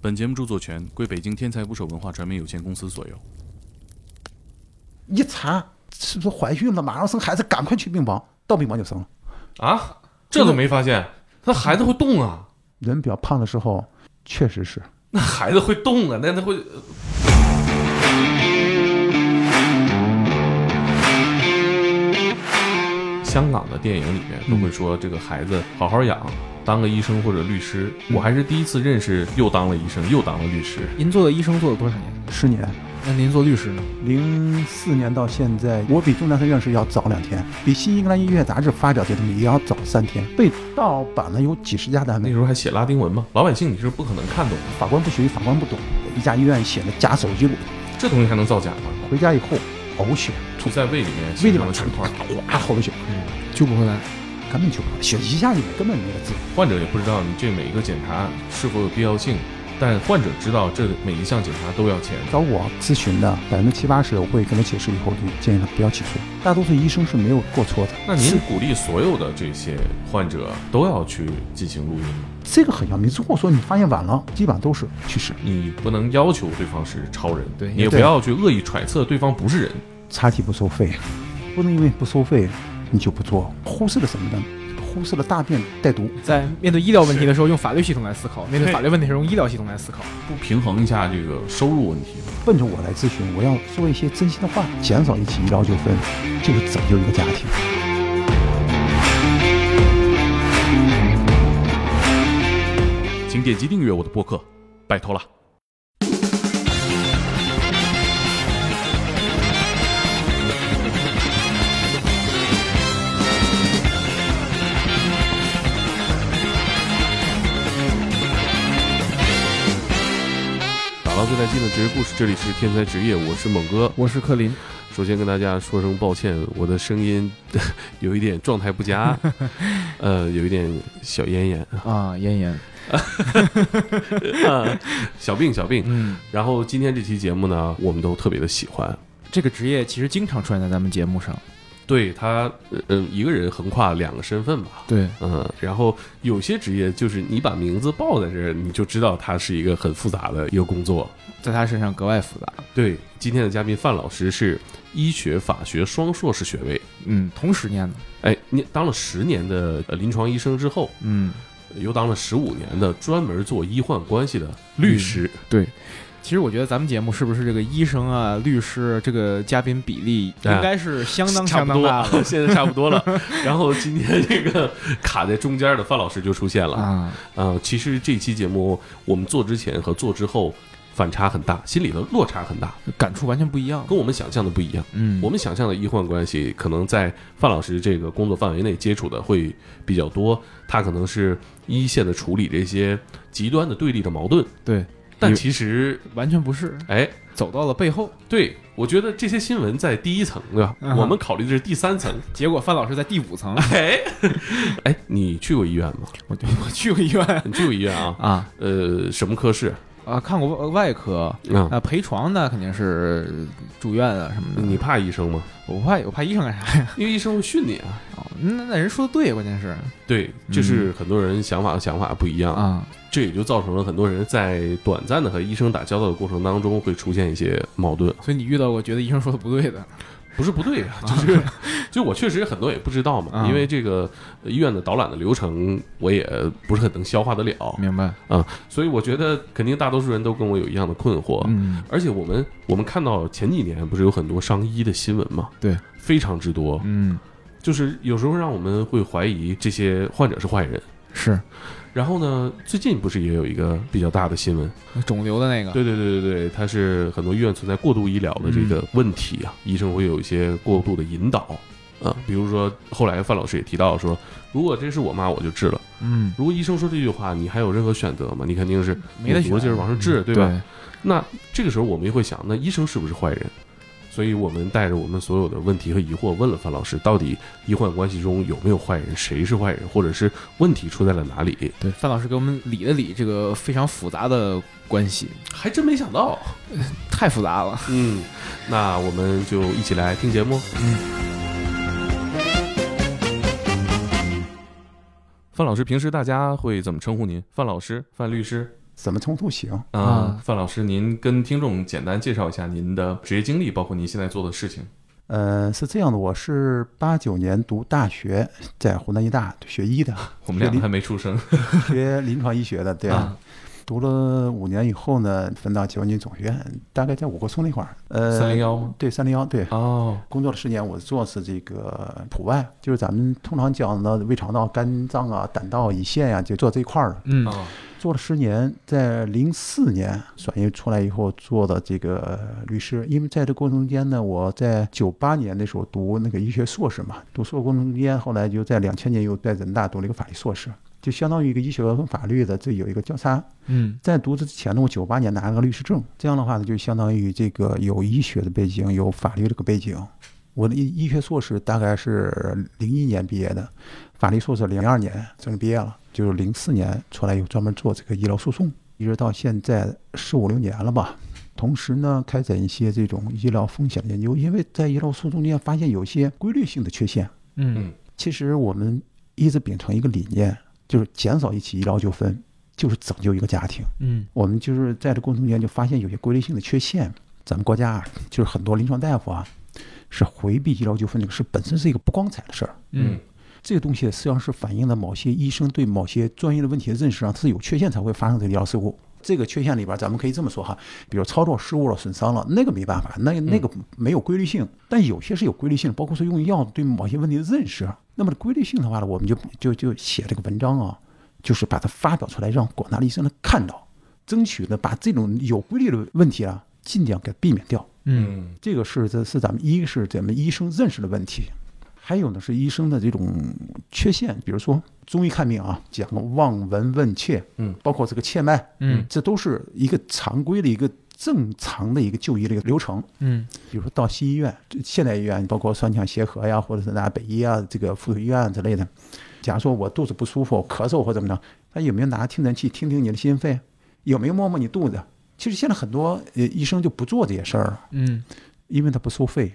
本节目著作权归北京天才捕手文化传媒有限公司所有。一查是不是怀孕了，马上生孩子，赶快去病房，到病房就生了。啊，这都没发现，那孩子会动啊，人比较胖的时候，确实是那孩子会动啊，那他会。香港的电影里面都会说，这个孩子好好养，当个医生或者律师。我还是第一次认识，又当了医生，又当了律师。您做的医生做了多少年？十年。那您做律师呢？零四年到现在，我比钟南山院士要早两天，比《新英格兰医学杂志》发表这东西也要早三天。被盗版了有几十家单位，那时候还写拉丁文吗？老百姓你是不可能看懂的。法官不学，法官不懂。一家医院写的假手记录，这东西还能造假吗？回家以后呕血，吐在胃里面，胃里面成块，哗，好多血，救不回来，根本救不回来，血一下里面根本没了治。患者也不知道你这每一个检查是否有必要性。但患者知道这每一项检查都要钱。找我咨询的百分之七八十，我会跟他解释以后，就建议他不要起诉。大多数医生是没有过错的。那您鼓励所有的这些患者都要去进行录音吗？这个很要命。如果说你发现晚了，基本上都是去世。你不能要求对方是超人，对，你也不要去恶意揣测对方不是人。查体不收费，不能因为不收费你就不做，忽视了什么呢？忽视了大便带毒，在面对医疗问题的时候用法律系统来思考；面对法律问题时候用医疗系统来思考，不平衡一下这个收入问题。奔着我来咨询，我要说一些真心的话，减少一起医疗纠纷，就是拯救一个家庭。请点击订阅我的播客，拜托了。打到最带劲的职业故事，这里是天才职业，我是猛哥，我是克林。首先跟大家说声抱歉，我的声音 有一点状态不佳，呃，有一点小咽炎啊，咽炎，小病小病。嗯，然后今天这期节目呢，我们都特别的喜欢。这个职业其实经常出现在咱们节目上。对他，嗯，一个人横跨两个身份吧。对，嗯，然后有些职业就是你把名字报在这儿，你就知道他是一个很复杂的一个工作，在他身上格外复杂。对，今天的嘉宾范老师是医学法学双硕士学位，嗯，同时念的。哎，你当了十年的临床医生之后，嗯，又当了十五年的专门做医患关系的律师。对。其实我觉得咱们节目是不是这个医生啊、律师这个嘉宾比例应该是相当相当大了，现在差不多了。然后今天这个卡在中间的范老师就出现了啊啊！其实这期节目我们做之前和做之后反差很大，心里的落差很大，感触完全不一样，跟我们想象的不一样。嗯，我们想象的医患关系可能在范老师这个工作范围内接触的会比较多，他可能是一线的处理这些极端的对立的矛盾。对。但其实完全不是，哎，走到了背后。对，我觉得这些新闻在第一层，对吧？我们考虑的是第三层，结果范老师在第五层。哎，哎，你去过医院吗？我我去过医院，你去过医院啊？啊，呃，什么科室？啊，看过外科，啊，陪床的肯定是住院啊什么的。你怕医生吗？我怕，我怕医生干啥呀？因为医生会训你啊。哦，那那人说的对，关键是。对，就是很多人想法和想法不一样啊，这也就造成了很多人在短暂的和医生打交道的过程当中会出现一些矛盾。所以你遇到过觉得医生说的不对的？不是不对啊，就是就我确实很多也不知道嘛，因为这个医院的导览的流程我也不是很能消化得了。明白啊，所以我觉得肯定大多数人都跟我有一样的困惑。嗯，而且我们我们看到前几年不是有很多伤医的新闻嘛？对，非常之多。嗯，就是有时候让我们会怀疑这些患者是坏人。是。然后呢？最近不是也有一个比较大的新闻，肿瘤的那个？对对对对对，它是很多医院存在过度医疗的这个问题啊，医生会有一些过度的引导啊。比如说，后来范老师也提到说，如果这是我妈，我就治了。嗯，如果医生说这句话，你还有任何选择吗？你肯定是没得选，就是往上治，对吧？对。那这个时候我们也会想，那医生是不是坏人？所以我们带着我们所有的问题和疑惑问了范老师，到底医患关系中有没有坏人？谁是坏人？或者是问题出在了哪里？对，范老师给我们理了理这个非常复杂的关系，还真没想到，太复杂了。嗯，那我们就一起来听节目。嗯，范老师，平时大家会怎么称呼您？范老师、范律师？怎么冲突行啊？范老师，您跟听众简单介绍一下您的职业经历，包括您现在做的事情。呃，是这样的，我是八九年读大学，在湖南医大学医的。我们俩还没出生，学临床医学的，对啊。读了五年以后呢，分到解放军总学院，大概在五棵松那块儿。呃，三零幺吗？对，三零幺，对。哦。工作了十年，我做的是这个普外，就是咱们通常讲的胃肠道、肝脏啊、胆道、胰腺呀，就做这一块儿的。嗯。做了十年，在零四年转业出来以后做的这个律师，因为在这过程中间呢，我在九八年的时候读那个医学硕士嘛，读硕过程中间，后来就在两千年又在人大读了一个法律硕士。就相当于一个医学跟法律的这有一个交叉。嗯，在读之前呢，我九八年拿了个律师证，这样的话呢，就相当于这个有医学的背景，有法律这个背景。我的医医学硕士大概是零一年毕业的，法律硕士零二年正式毕业了，就是零四年出来有专门做这个医疗诉讼，一直到现在十五六年了吧。同时呢，开展一些这种医疗风险的研究，因为在医疗诉讼中间发现有些规律性的缺陷。嗯，其实我们一直秉承一个理念。就是减少一起医疗纠纷，就是拯救一个家庭。嗯，我们就是在这过程中间就发现有些规律性的缺陷。咱们国家啊，就是很多临床大夫啊，是回避医疗纠纷这个事本身是一个不光彩的事儿。嗯，这个东西实际上是反映了某些医生对某些专业的问题的认识上，它是有缺陷才会发生这个医疗事故。这个缺陷里边，咱们可以这么说哈，比如操作失误了、损伤了，那个没办法，那那个没有规律性。但有些是有规律性，包括说用药对某些问题的认识。那么规律性的话呢，我们就就就写这个文章啊，就是把它发表出来，让广大的医生能看到，争取呢把这种有规律的问题啊，尽量给避免掉。嗯，这个是这是咱们一是咱们医生认识的问题，还有呢是医生的这种缺陷，比如说中医看病啊，讲望闻问切，嗯，包括这个切脉，嗯，这都是一个常规的一个。正常的一个就医的一个流程，嗯，比如说到西医院、现代医院，包括双强协和呀，或者是那北医啊，这个附属医院之类的。假如说我肚子不舒服、咳嗽或怎么着，他有没有拿听诊器听听你的心肺？有没有摸摸你肚子？其实现在很多呃医生就不做这些事儿了，嗯，因为他不收费。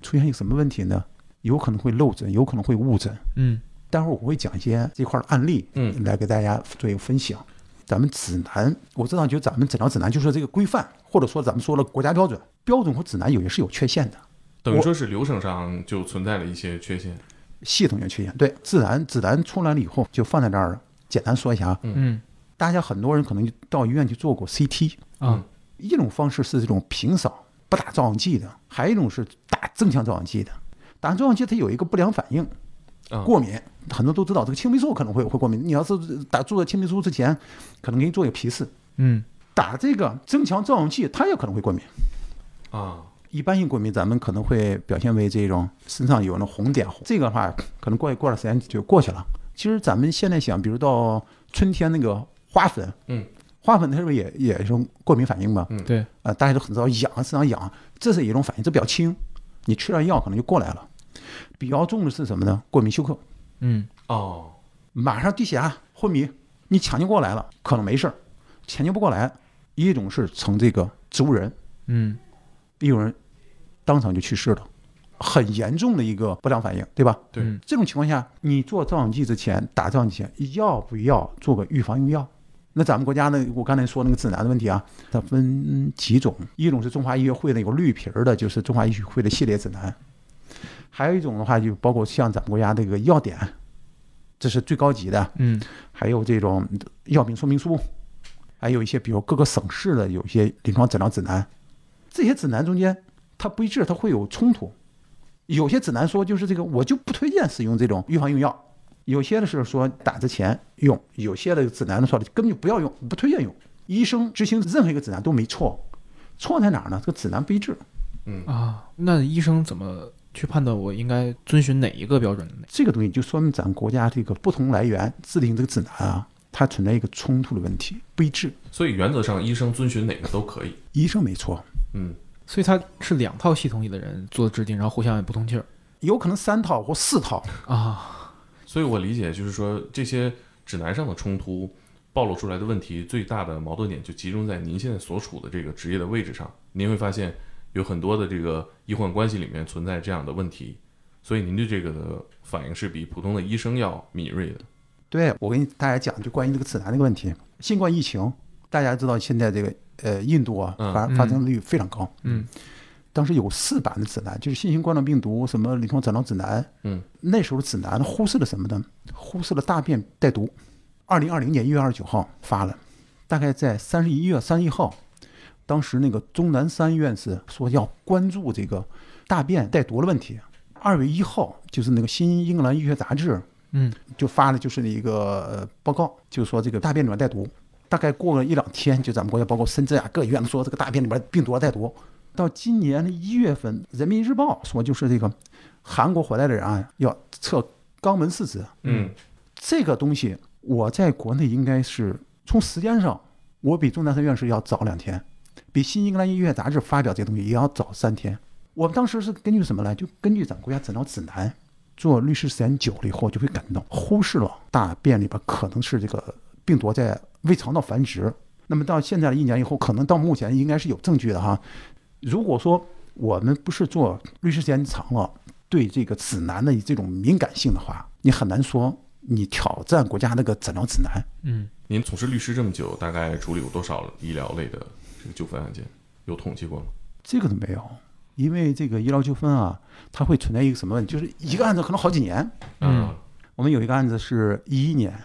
出现一个什么问题呢？有可能会漏诊，有可能会误诊。嗯，待会儿我会讲一些这块的案例，嗯，来给大家做一个分享。咱们指南，我知道，就咱们诊疗指南，就说这个规范，或者说咱们说了国家标准，标准和指南有些是有缺陷的，等于说是流程上就存在了一些缺陷，系统性缺陷。对，指南指南出来了以后就放在这儿了。简单说一下啊，嗯，大家很多人可能到医院去做过 CT 啊，一种方式是这种平扫不打照相剂的，还有一种是打正向照相剂的，打照相剂它有一个不良反应。过敏，很多都知道这个青霉素可能会会过敏。你要是打注射青霉素之前，可能给你做一个皮试。嗯，打这个增强照相剂，它也可能会过敏。啊，一般性过敏咱们可能会表现为这种身上有那红点，这个的话可能过一过段时间就过去了。其实咱们现在想，比如到春天那个花粉，嗯，花粉它是不是也也是过敏反应嘛？嗯，对，呃，大家都很知道痒，身上痒，这是一种反应，这比较轻，你吃点药可能就过来了。比较重的是什么呢？过敏休克。嗯，哦，马上低血压、昏迷，你抢救过来了，可能没事儿；抢救不过来，一种是成这个植物人，嗯，一种人当场就去世了，很严重的一个不良反应，对吧？对，这种情况下，你做造影剂之前打造影剂前，要不要做个预防用药？那咱们国家呢？我刚才说那个指南的问题啊，它分几种，一种是中华医学会的有绿皮儿的，就是中华医学会的系列指南。还有一种的话，就包括像咱们国家这个药典，这是最高级的。嗯，还有这种药品说明书，还有一些比如各个省市的有一些临床诊疗指南，这些指南中间它不一致，它会有冲突。有些指南说就是这个，我就不推荐使用这种预防用药；有些的是说打之前用；有些的指南的说根本就不要用，不推荐用。医生执行任何一个指南都没错，错在哪儿呢？这个指南不一致。嗯啊，那医生怎么？去判断我应该遵循哪一个标准？这个东西就说明咱国家这个不同来源制定这个指南啊，它存在一个冲突的问题，不一致。所以原则上，医生遵循哪个都可以。医生没错，嗯，所以他是两套系统里的人做的制定，然后互相也不通气儿，有可能三套或四套啊。所以我理解就是说，这些指南上的冲突暴露出来的问题，最大的矛盾点就集中在您现在所处的这个职业的位置上。您会发现。有很多的这个医患关系里面存在这样的问题，所以您对这个的反应是比普通的医生要敏锐的。对我跟大家讲，就关于这个指南这个问题，新冠疫情大家知道现在这个呃印度啊嗯发发生率非常高，嗯当时有四版的指南，就是新型冠状病毒什么临床诊疗指南。嗯，那时候的指南忽视了什么呢？忽视了大便带毒。二零二零年一月二十九号发了，大概在三十一月三十一号，当时那个钟南山院士说要关注这个大便带毒的问题。二月一号，就是那个新英格兰医学杂志嗯就发了就是一个呃报告，就是说这个大便里面带毒。大概过了一两天，就咱们国家包括深圳啊各医院都说这个大便里边病毒啊带毒。到今年的一月份，《人民日报》说就是这个韩国回来的人啊要测肛门试纸，嗯这个东西我在国内应该是从时间上，我比钟南山院士要早两天，比新英格兰医学杂志发表这个东西也要早三天。我们当时是根据什么呢？就根据咱国家诊疗指南做律师时间久了以后，就会感到忽视了大便里边可能是这个病毒在胃肠道繁殖。那么到现在的一年以后，可能到目前应该是有证据的哈。如果说我们不是做律师时间长了，对这个指南的这种敏感性的话，你很难说你挑战国家那个诊疗指南。嗯您从事律师这么久，大概处理过多少医疗类的这个纠纷案件？有统计过吗？这个都没有，因为这个医疗纠纷啊，它会存在一个什么问题？就是一个案子可能好几年。嗯我们有一个案子是一一年、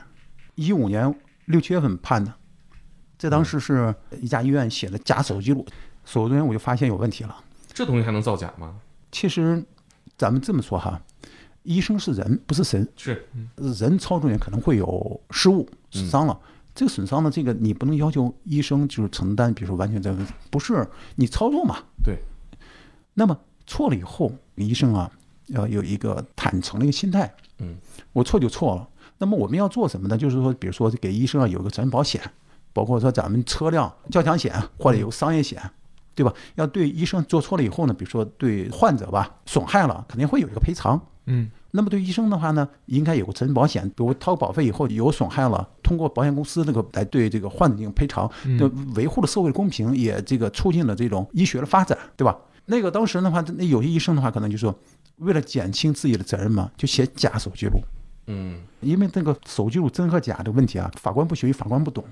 一五年六七月份判的，在当时是一家医院写的假手术记录，手术中间我就发现有问题了。这东西还能造假吗？其实，咱们这么说哈，医生是人，不是神，是，人操作也可能会有失误、损伤了。这个损伤呢，这个你不能要求医生就是承担，比如说完全责任不是你操作嘛。对。那么错了以后，医生啊要有一个坦诚的一个心态。嗯，我错就错了。那么我们要做什么呢？就是说，比如说给医生啊有一个责任保险，包括说咱们车辆交强险或者有商业险，对吧？要对医生做错了以后呢，比如说对患者吧损害了，肯定会有一个赔偿。嗯那么对医生的话呢，应该有个责任保险，比如掏保费以后有损害了，通过保险公司那个来对这个患者进行赔偿，就维护了社会的公平，也这个促进了这种医学的发展，对吧？那个当时的话，那有些医生的话，可能就说为了减轻自己的责任嘛，就写假手记录，嗯因为这个手记录真和假的问题啊，法官不学医，法官不懂，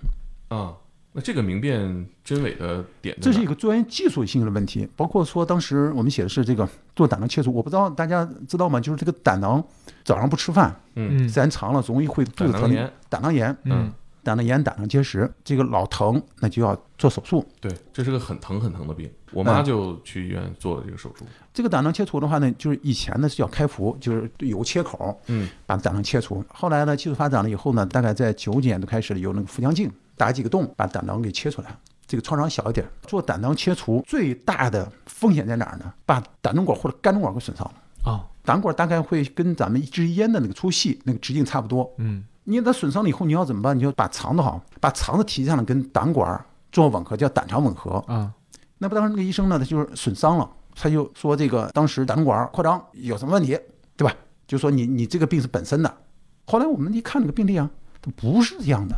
啊，那这个明辨真伪的点这是一个专业技术性的问题。包括说当时我们写的是这个做胆囊切除，我不知道大家知道吗？就是这个胆囊早上不吃饭，嗯嗯时间长了容易会肚子疼胆囊炎，胆囊炎，嗯胆囊炎、胆囊结石，这个老疼，那就要做手术。对，这是个很疼很疼的病。我妈嗯就去医院做了这个手术。这个胆囊切除的话呢，就是以前呢是要开腹，就是有切口，嗯把胆囊切除。后来呢，技术发展了以后呢，大概在九几年都开始有那个腹腔镜，打几个洞，把胆囊给切出来。这个创伤小一点。做胆囊切除最大的风险在哪儿呢？把胆总管或者肝总管给损伤了。哦胆管大概会跟咱们一支烟的那个粗细那个直径差不多。嗯你它损伤了以后，你要怎么办？你就把肠子好，把肠子提上来跟胆管做吻合，叫胆肠吻合。啊那不当时那个医生呢，他就是损伤了，他就说这个当时胆管扩张有什么问题，对吧？就说你你这个病是本身的。后来我们一看那个病例啊，它不是这样的。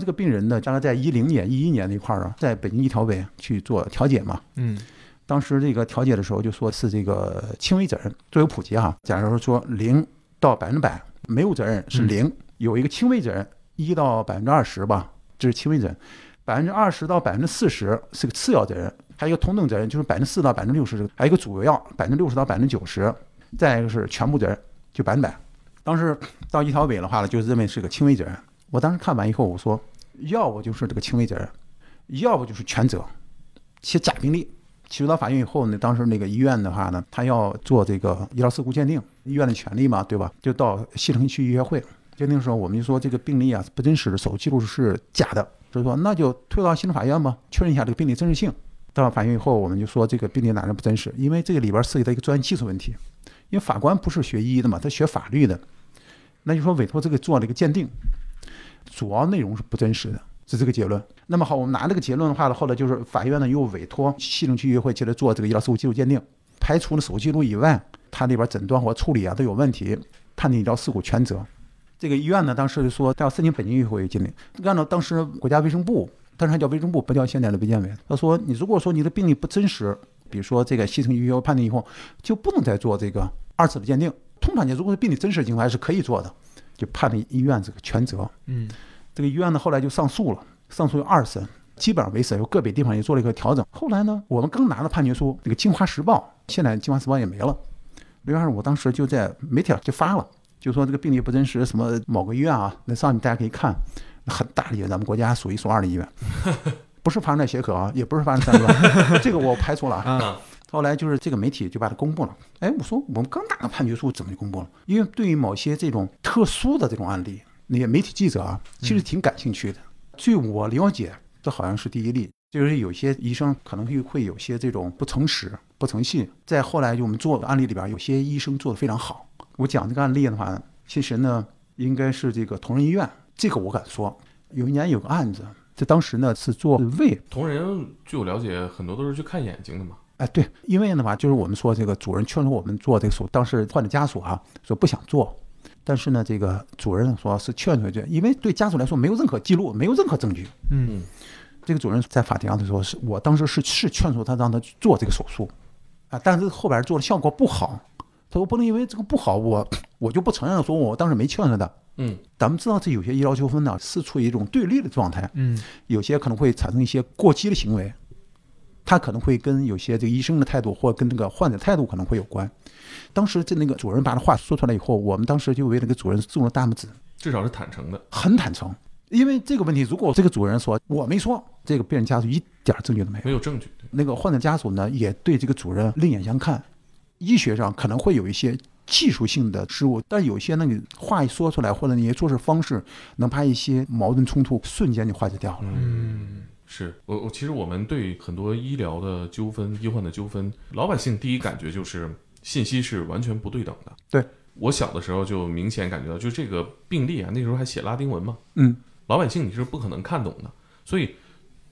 这个病人呢，大概在一零年、一一年那块儿啊，在北京一调委去做调解嘛。嗯当时这个调解的时候就说是这个轻微责任作为普及哈，假如说零到百分之百没有责任是零，有一个轻微责任一到百分之二十吧，这是轻微责任，百分之二十到百分之四十是个次要责任，还有一个同等责任就是百分之四到百分之六十，还有一个主要百分之六十到百分之九十，再一个是全部责任就百分百。当时到一条委的话呢，就认为是个轻微责任。我当时看完以后，我说，要不就是这个轻微责任，要不就是全责，写假病例。起诉到法院以后呢，当时那个医院的话呢，他要做这个医疗事故鉴定，医院的权利嘛，对吧？就到西城区医学会鉴定的时候，我们就说这个病例啊不真实，手术记录是假的，所以说那就推到行政法院吧，确认一下这个病例真实性。到了法院以后，我们就说这个病例哪能不真实？因为这个里边涉及到一个专业技术问题，因为法官不是学医的嘛，他学法律的，那就说委托这个做了一个鉴定，主要内容是不真实的，是这个结论。那么好，我们拿这个结论的话呢，后来就是法院呢又委托西城区医学会接着做这个医疗事故记录鉴定，排除了手术记录以外，它里边诊断或处理啊都有问题，判定医疗事故全责。这个医院呢，当时就说他要申请北京医学会鉴定，按照当时国家卫生部，当时还叫卫生部，不叫现在的卫健委。他说你如果说你的病例不真实，比如说这个西城医学会判定以后，就不能再做这个二次的鉴定。通常你如果是病例真实的情况，还是可以做的，就判了医院这个全责。嗯这个医院呢后来就上诉了，上诉有二审，基本上维持，有个别地方也做了一个调整。后来呢，我们刚拿到判决书，那个《京华时报》现在《京华时报》也没了。六月二十五，当时就在媒体上就发了，就说这个病例不真实，什么某个医院啊，那上面大家可以看，很大的医院，咱们国家数一数二的医院，不是发生在协和啊，也不是发生在三院，这个我排除了啊。啊，后来就是这个媒体就把它公布了。哎，我说我们刚拿到判决书，怎么就公布了？因为对于某些这种特殊的这种案例，那些媒体记者啊，其实挺感兴趣的。据我了解，这好像是第一例，就是有些医生可能会会有些这种不诚实、不诚信。再后来就我们做的案例里边，有些医生做的非常好。我讲这个案例的话，其实呢，应该是这个同仁医院，这个我敢说。有一年有个案子，这当时呢是做胃同仁据我了解，很多都是去看眼睛的嘛。哎，对，因为的话，就是我们说这个主任劝说我们做这个手术，当时患者家属啊说不想做，但是呢，这个主任说是劝说去，因为对家属来说没有任何记录，没有任何证据。嗯这个主任在法庭上的时候是，我当时是是劝说他让他去做这个手术，啊，但是后边做的效果不好，他说不能因为这个不好，我我就不承认说我当时没劝说他。嗯，咱们知道这有些医疗纠纷呢是处于一种对立的状态，嗯有些可能会产生一些过激的行为，他可能会跟有些这个医生的态度或跟这个患者态度可能会有关。当时这那个主任把这话说出来以后，我们当时就为那个主任竖了大拇指，至少是坦诚的。很坦诚。因为这个问题，如果这个主任说我没说，这个病人家属一点证据都没有。没有证据。那个患者家属呢，也对这个主任另眼相看。医学上可能会有一些技术性的失误，但有些那个话一说出来，或者那些做事方式，能把一些矛盾冲突瞬间就化解掉了。嗯是我我其实我们对很多医疗的纠纷、医患的纠纷，老百姓第一感觉就是信息是完全不对等的。对我小的时候就明显感觉到，就这个病例啊，那时候还写拉丁文嘛，嗯，老百姓你是不可能看懂的，所以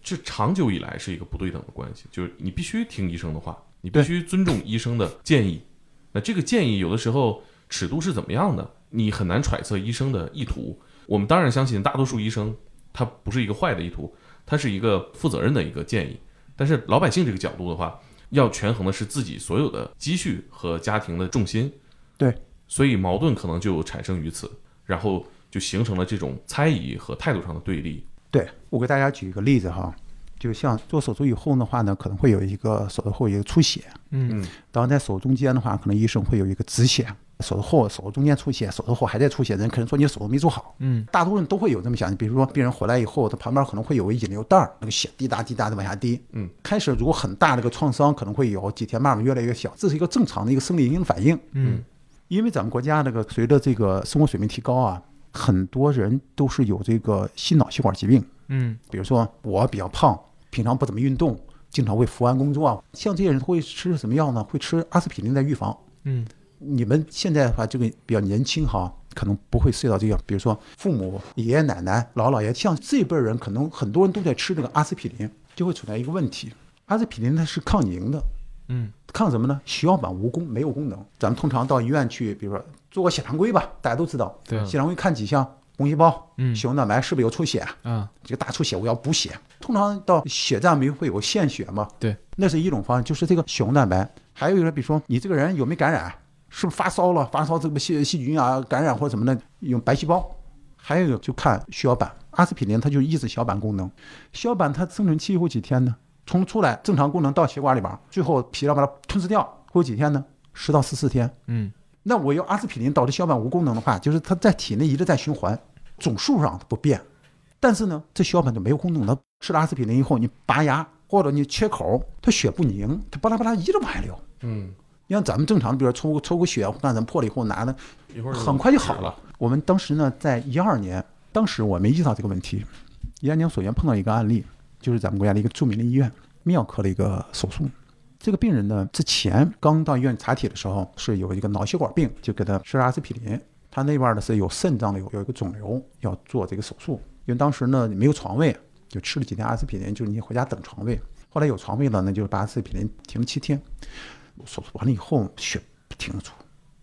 这长久以来是一个不对等的关系，就是你必须听医生的话，你必须尊重医生的建议。那这个建议有的时候尺度是怎么样的，你很难揣测医生的意图。我们当然相信大多数医生他不是一个坏的意图，他是一个负责任的一个建议。但是老百姓这个角度的话，要权衡的是自己所有的积蓄和家庭的重心。对，所以矛盾可能就产生于此，然后就形成了这种猜疑和态度上的对立。对我给大家举一个例子哈，就像做手术以后的话呢，可能会有一个手术后有一个出血，嗯当然在手术中间的话，可能医生会有一个止血。手术后、手术中间出血，手术后还在出血，人可能说你手术没做好。嗯大多数人都会有这么想，比如说病人回来以后，他旁边可能会有个引流袋儿，那个血滴答滴答的往下滴。嗯，开始如果很大的一个创伤，可能会有几天慢慢越来越小，这是一个正常的一个生理应反应。嗯因为咱们国家这个随着这个生活水平提高啊，很多人都是有这个心脑血管疾病，嗯比如说我比较胖，平常不怎么运动，经常会伏案工作啊，像这些人会吃什么药呢？会吃阿司匹林来预防。嗯你们现在的话，这个比较年轻哈，可能不会涉及到这个，比如说父母、爷爷奶奶、姥姥爷，像这辈人，可能很多人都在吃这个阿司匹林，就会存在一个问题，阿司匹林它是抗凝的，嗯抗什么呢？血小板无功，没有功能。咱们通常到医院去，比如说做个血常规吧，大家都知道，对血常规看几项，红细胞、嗯血红蛋白是不是有出血？啊这个大出血我要补血，通常到血站不是会有献血嘛？对，那是一种方式，就是这个血红蛋白。还有一个，比如说你这个人有没有感染，是不是发烧了？发烧这个细细菌啊感染或者什么的，用白细胞。还有一个就看血小板，阿司匹林它就抑制血小板功能。血小板它生存期有几天呢？从出来正常功能到血管里边，最后脾脏把它吞噬掉，会有几天呢？十到十四天。嗯那我要阿司匹林导致血小板无功能的话，就是它在体内一直在循环，总数上它不变，但是呢，这血小板就没有功能了。吃了阿司匹林以后，你拔牙或者你切口，它血不凝，它巴拉巴拉一直往下流。嗯，你像咱们正常，比如说抽抽个血，干什么破了以后拿的，一会儿很快就好了了。。我们当时呢，在一二年，当时我没意识到这个问题。一二年首先碰到一个案例，就是咱们国家的一个著名的医院泌尿科的一个手术。这个病人呢，之前刚到医院查体的时候是有一个脑血管病，就给他吃阿司匹林。他那边呢是有肾脏的有有一个肿瘤，要做这个手术。因为当时呢没有床位，就吃了几天阿司匹林，就是你回家等床位。后来有床位了，那就是把阿司匹林停了七天。手术完了以后，血不停的出，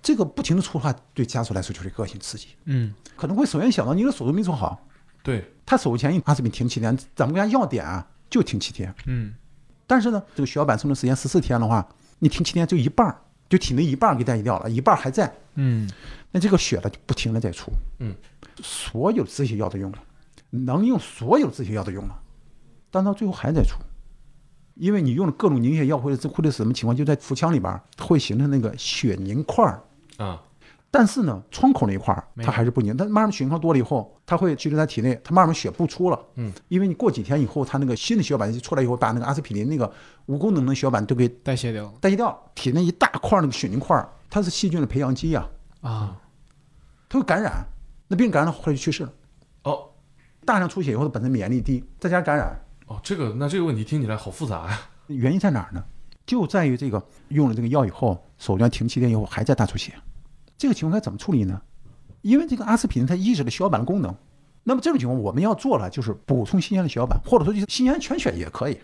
这个不停的出的话，对家属来说就是个恶性刺激。嗯可能会首先想到你的手术没做好。对，他手术前阿司匹林停七天，咱们国家药典啊就停七天。嗯但是呢，这个血小板生存时间十四天的话，你停七天就一半儿，就体内一半儿给代谢掉了，一半儿还在，嗯那这个血呢就不停的在出。嗯，所有止血药都用了，能用所有止血药都用了，但到最后还在出，因为你用了各种凝血药或者是或者是什么情况，就在腹腔里边儿会形成那个血凝块儿。啊，但是呢，窗口那一块儿它还是不凝，但慢慢血凝块多了以后，它会积留在体内，它慢慢血不出了。嗯，因为你过几天以后，它那个新的血小板出来以后，把那个阿司匹林那个无功能的血小板都给代谢掉代谢掉，体内一大块儿那个血凝块儿，它是细菌的培养基呀、啊，它会感染，那病人感染了后来就去世了。哦。大量出血以后，它本身免疫力低，再加上感染，哦，这个那这个问题听起来好复杂呀。原因在哪儿呢？就在于这个用了这个药以后，手段停七天以后还在大出血，这个情况该怎么处理呢？因为这个阿司匹林它抑制了血小板的功能，那么这种情况我们要做了就是补充新鲜的血小板，或者说就是新鲜全血也可以，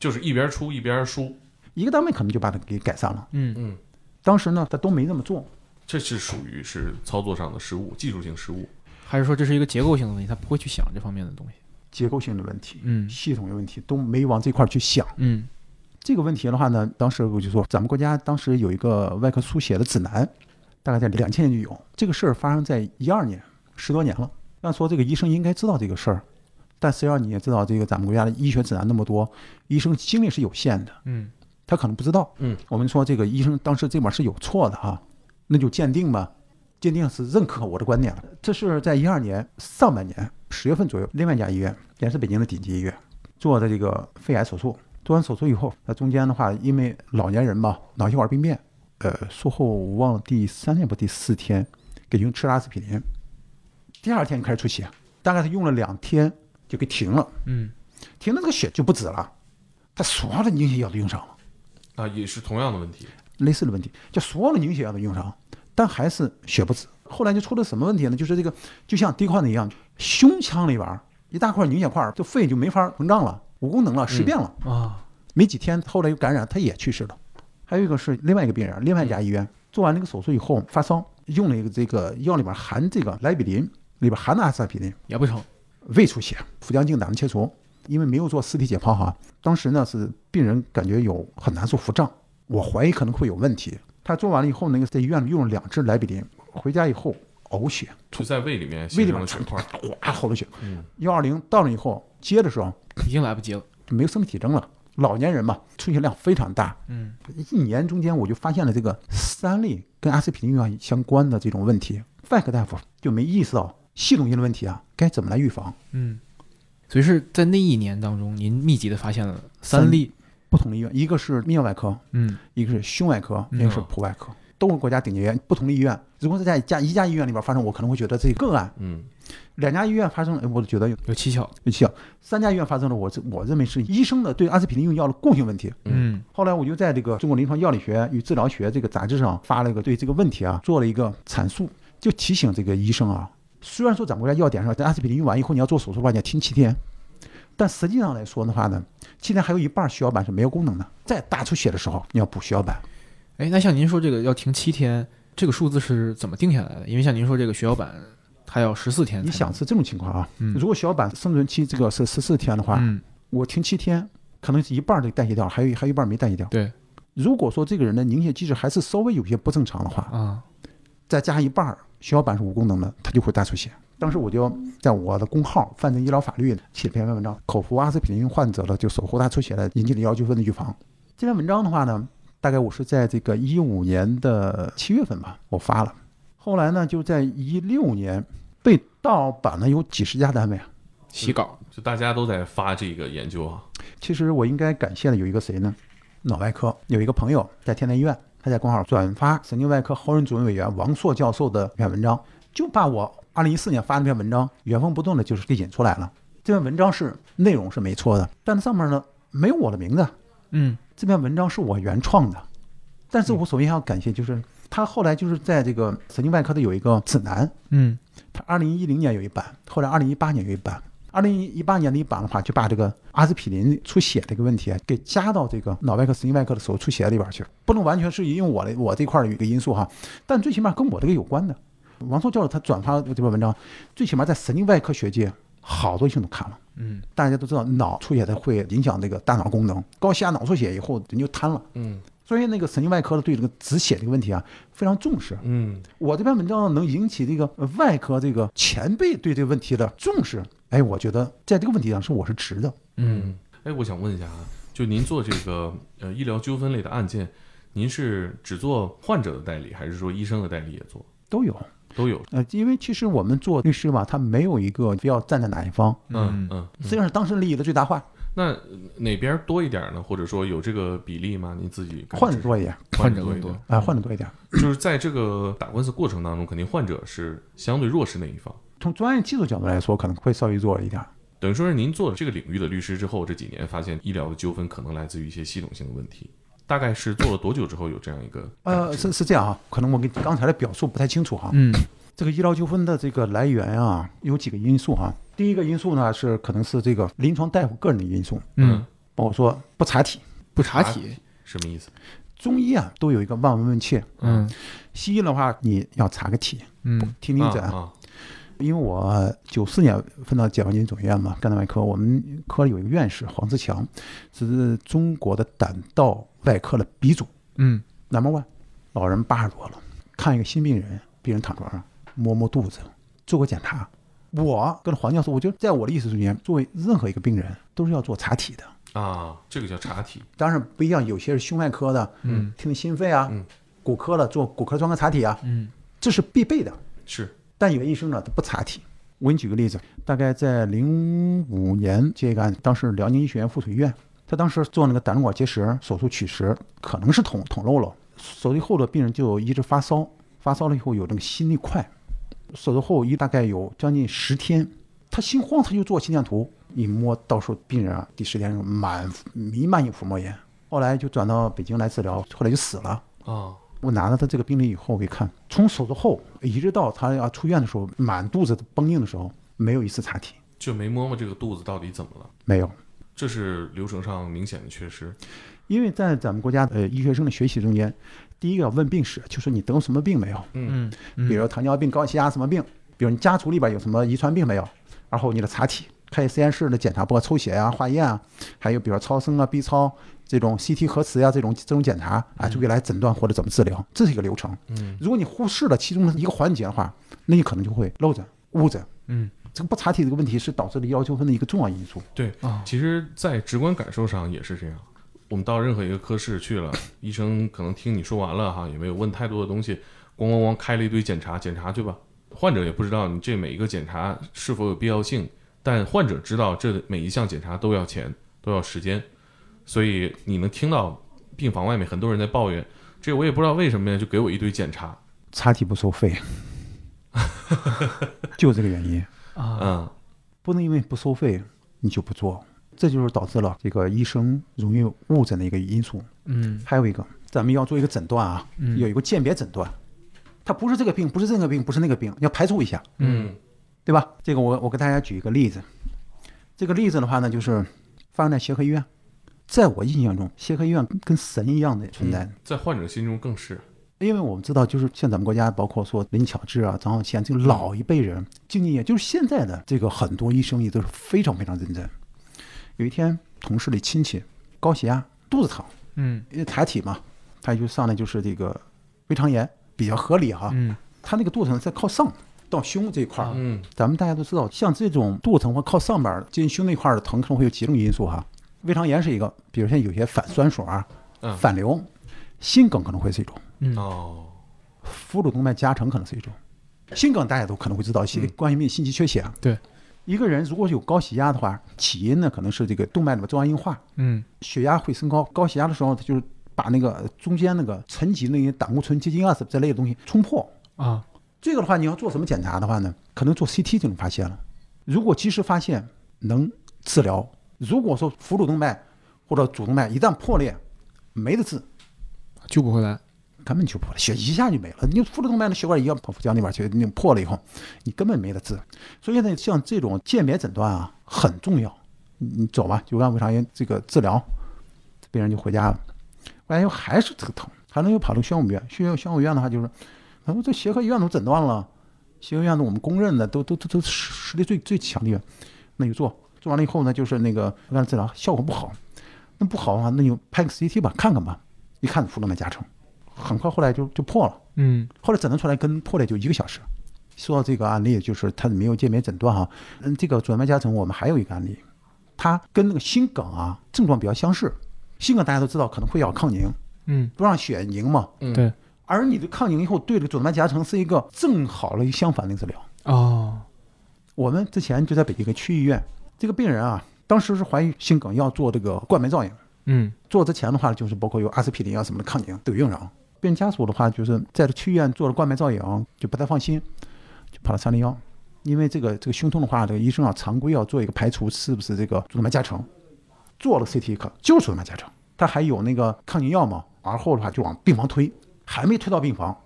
就是一边出一边输，一个单位可能就把它给改善了。嗯嗯，当时呢，他都没这么做，这是属于是操作上的失误，技术性失误。还是说这是一个结构性的问题，他不会去想这方面的东西。结构性的问题、嗯系统的问题都没往这块儿去想。嗯这个问题的话呢，当时我就说，咱们国家当时有一个外科书写的指南，大概在两千年就有。这个事儿发生在一二年，十多年了。按说这个医生应该知道这个事儿，但实际上你也知道，这个咱们国家的医学指南那么多，医生精力是有限的，嗯他可能不知道。嗯，我们说这个医生当时这边是有错的哈，那就鉴定吧，鉴定是认可我的观点了。这是在一二年上半年十月份左右，另外一家医院也是北京的顶级医院做的这个肺癌手术。做完手术以后，那中间的话，因为老年人嘛，脑血管病变，呃，术后我忘了第三天不第四天，给用吃了阿司匹林，第二天开始出血，大概是用了两天就给停了，嗯停了这个血就不止了，他所有的凝血药都用上了。啊，也是同样的问题。类似的问题，就所有的凝血药都用上，但还是血不止。后来就出了什么问题呢？就是这个，就像滴块的一样，胸腔里边儿一大块凝血块儿，这肺就没法膨胀了，无功能了，尸变了。啊没几天，后来又感染，他也去世了。还有一个是另外一个病人，另外一家医院做完那个手术以后发烧，用了一个这个药里边含这个莱比林，里边含的阿司匹林，也不成。胃出血，腹腔镜胆囊切除，因为没有做尸体解剖哈，当时呢是病人感觉有很难受、腹胀，我怀疑可能会有问题。他做完了以后，那个在医院里用了两支莱比林，回家以后呕血，就在胃里面胃里边成了血块。哗好多血。嗯幺二零到了以后接的时候已经来不及了。就没有生命体征了，老年人嘛，出血量非常大。嗯一年中间我就发现了这个三例跟阿司匹林用药相关的这种问题，外科大夫就没意识到系统性的问题啊，该怎么来预防。嗯，所以是在那一年当中，您密集的发现了三三例。不同的医院，一个是泌尿外科，嗯一个是胸外科，嗯一个是普外科，都是国家顶级医院。不同的医院，如果是在一家一家医院里边发生，我可能会觉得这个个案；嗯两家医院发生，了，我就觉得有有蹊跷。有蹊跷；三家医院发生了，我这我认为是医生的对阿司匹林用药的共性问题。嗯后来我就在这个《中国临床药理学与治疗学》这个杂志上发了一个对这个问题啊做了一个阐述，就提醒这个医生啊，虽然说咱们国家药典上，在阿司匹林用完以后你要做手术的话，你要停七天，但实际上来说的话呢，七天还有一半血小板是没有功能的，在大出血的时候你要补血小板。哎，那像您说这个要停七天，这个数字是怎么定下来的？因为像您说这个血小板，它要十四天。你想是这种情况啊，嗯如果血小板生存期这个是十四天的话，嗯，我停七天，可能是一半儿就代谢掉，还有还有一半儿没代谢掉。对如果说这个人的凝血机制还是稍微有些不正常的话，啊，再加一半儿血小板是无功能的，它就会大出血。当时我就在我的公号“犯罪医疗法律”写了篇文章，口服阿司匹林患者的就守护大出血的引起的医疗纠纷的预防。这篇文章的话呢，大概我是在这个一五年的七月份吧，我发了。后来呢，就在一六年被盗版了有几十家单位啊。洗稿。就大家都在发这个研究啊。其实我应该感谢的有一个谁呢？脑外科有一个朋友在天坛医院，他在公号转发神经外科后任主任委员王硕教授的一篇文章，就把我二零一四年发那篇文章原封不动的就是给引出来了。这篇文章是内容是没错的，但是上面呢没有我的名字。嗯这篇文章是我原创的，但是我首先要感谢就是他后来就是在这个神经外科的有一个指南，嗯他二零一零年有一版，后来二零一八年有一版。二零一八年的一版的话，就把这个阿司匹林出血这个问题啊，给加到这个脑外科、神经外科的手术出血里边去，不能完全是因为我的我这块儿有一个因素哈，但最起码跟我这个有关的。王硕教授他转发这篇文章，最起码在神经外科学界，好多医生都看了。嗯大家都知道，脑出血它会影响这个大脑功能，高血压脑出血以后人就瘫了。嗯所以那个神经外科的对这个止血这个问题啊非常重视。嗯我这篇文章能引起这个呃外科这个前辈对这个问题的重视，哎，我觉得在这个问题上是我是值的。嗯哎，我想问一下啊，就您做这个呃医疗纠纷类的案件，您是只做患者的代理，还是说医生的代理也做？都有。都有。呃，因为其实我们做律师吧，他没有一个非要站在哪一方，嗯嗯，实际上是当事人利益的最大化。那哪边多一点呢？或者说有这个比例吗？你自己患者多一点，患者多一点啊，患者多一点。就是在这个打官司过程当中，肯定患者是相对弱势那一方。从专业技术角度来说，可能会稍微弱一点。等于说是您做了这个领域的律师之后，这几年发现医疗的纠纷可能来自于一些系统性的问题。大概是做了多久之后有这样一个？呃，是是这样啊，可能我跟刚才的表述不太清楚哈。嗯。这个医疗纠纷的这个来源啊，有几个因素哈。第一个因素呢是可能是这个临床大夫个人的因素，嗯，包括说不查体，不查体什么意思？中医啊都有一个望闻问切，嗯，西医的话你要查个体，嗯，听听诊。因为我九四年分到解放军总医院嘛，肝胆外科，我们科里有一个院士黄志强，是中国的胆道外科的鼻祖，嗯，number one，老人八十多了，看一个新病人，病人躺床上。摸摸肚子，做个检查。我跟黄教授，我就在我的意识中间，作为任何一个病人，都是要做查体的啊。这个叫查体，当然不一样。有些是胸外科的，嗯，听听心肺啊，嗯，骨科的做骨科专科查体啊，嗯，这是必备的。是，但有的医生呢，他不查体。我给你举个例子，大概在零五年接一个案子，当时辽宁医学院附属医院，他当时做那个胆管结石手术取石，可能是捅捅漏了，手术后的病人就一直发烧，发烧了以后有那个心率快。手术后一大概有将近十天，他心慌，他就做心电图，一摸到时候病人啊，第十天满弥漫性腹膜炎，后来就转到北京来治疗，后来就死了啊。我拿了他这个病历以后，我一看，从手术后一直到他要出院的时候，满肚子崩硬的时候，没有一次查体，就没摸摸这个肚子到底怎么了？没有，这是流程上明显的缺失。因为在咱们国家的医学生的学习中间。第一个要问病史，就是你得什么病没有？嗯嗯，比如糖尿病、高血压什么病？比如你家族里边有什么遗传病没有？然后你的查体，开实验室的检查，包括抽血啊、化验啊，还有比如超声啊、B 超这种 CT 核磁呀这种这种检查啊，就可以来诊断或者怎么治疗，这是一个流程。嗯，如果你忽视了其中的一个环节的话，那你可能就会漏诊、误诊。嗯，这个不查体这个问题是导致了医疗纠纷的一个重要因素。对啊，其实，在直观感受上也是这样。我们到任何一个科室去了，医生可能听你说完了哈，也没有问太多的东西，咣咣咣开了一堆检查，检查去吧。患者也不知道你这每一个检查是否有必要性，但患者知道这每一项检查都要钱，都要时间，所以你能听到病房外面很多人在抱怨，这我也不知道为什么呀，就给我一堆检查，查体不收费，就这个原因啊，嗯，不能因为不收费你就不做。这就是导致了这个医生容易误诊的一个因素。嗯，还有一个，咱们要做一个诊断啊，有一个鉴别诊断，它不是这个病，不是这个病，不是那个病，要排除一下，嗯，对吧？这个我我给大家举一个例子，这个例子的话呢，就是发生在协和医院，在我印象中，协和医院跟神一样的存在，在患者心中更是，因为我们知道，就是像咱们国家，包括说林巧稚啊、张浩谦这个老一辈人，敬业就是现在的这个很多医生也都是非常非常认真。有一天，同事的亲戚高血压、肚子疼，嗯，因为查体嘛，他就上来就是这个胃肠炎，比较合理哈。嗯，他那个肚子疼在靠上到胸这一块儿，嗯，咱们大家都知道，像这种肚子疼或靠上边接近胸那块儿的疼，可能会有几种因素哈。胃肠炎是一个，比如像有些反酸水啊、反流，心梗可能会是一种。哦，腹主动脉夹层可能是一种。心梗大家都可能会知道一些冠心病心肌缺血啊。对。一个人如果有高血压的话，起因呢可能是这个动脉里面粥样硬化，嗯，血压会升高。高血压的时候，它就是把那个中间那个沉积那些胆固醇、结晶啊这类的东西冲破啊。这个的话，你要做什么检查的话呢？可能做 CT 就能发现了。如果及时发现，能治疗；如果说副主动脉或者主动脉一旦破裂，没得治，救不回来。根本就破了，血一下就没了。你腹主动脉的血管一样跑腹腔那边去，你破了以后，你根本没得治。所以呢，像这种鉴别诊断啊很重要。你走吧，就按胃肠炎这个治疗，病人就回家了。回来以后还是这个疼，还能又跑到宣武医院。宣武宣武医院的话，就是他说这协和医院都诊断了，协和医院的我们公认的都都都都实力最最强的医院，那就做。做完了以后呢，就是那个按治疗效果不好，那不好的话，那就拍个 CT 吧，看看吧。一看腹动脉夹层。很快后来就就破了，嗯，后来诊断出来跟破裂就一个小时。说到这个案例，就是他没有鉴别诊断哈，嗯，这个主动脉夹层我们还有一个案例，它跟那个心梗啊症状比较相似。心梗大家都知道可能会要抗凝，嗯，不让血凝嘛。嗯对，而你的抗凝以后对这个主动脉夹层是一个正好了一个相反的治疗。哦，我们之前就在北京一个区医院，这个病人啊，当时是怀疑心梗，要做这个冠脉造影。嗯做之前的话，就是包括有阿司匹林啊什么的抗凝都有用上。病人家属的话，就是在这去医院做了冠脉造影，就不太放心，就跑到三零幺，因为这个这个胸痛的话，这个医生啊常规要做一个排除是不是这个主动脉夹层，做了 CT 可就是主动脉夹层，他还有那个抗凝药嘛，而后的话就往病房推，还没推到病房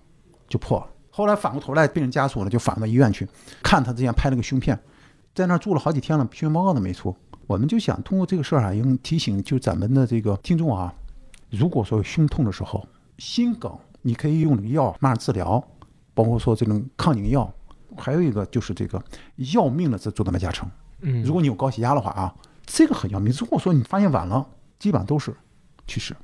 就破了。后来反过头来，病人家属呢就返到医院去看他之前拍了个胸片，在那儿住了好几天了，胸报告都没出。我们就想通过这个事儿啊，应提醒就咱们的这个听众啊，如果说有胸痛的时候，心梗你可以用这个药马上治疗，包括说这种抗凝药，还有一个就是这个要命的这主动脉夹层。嗯，如果你有高血压的话啊，这个很要命。如果说你发现晚了，基本上都是去世。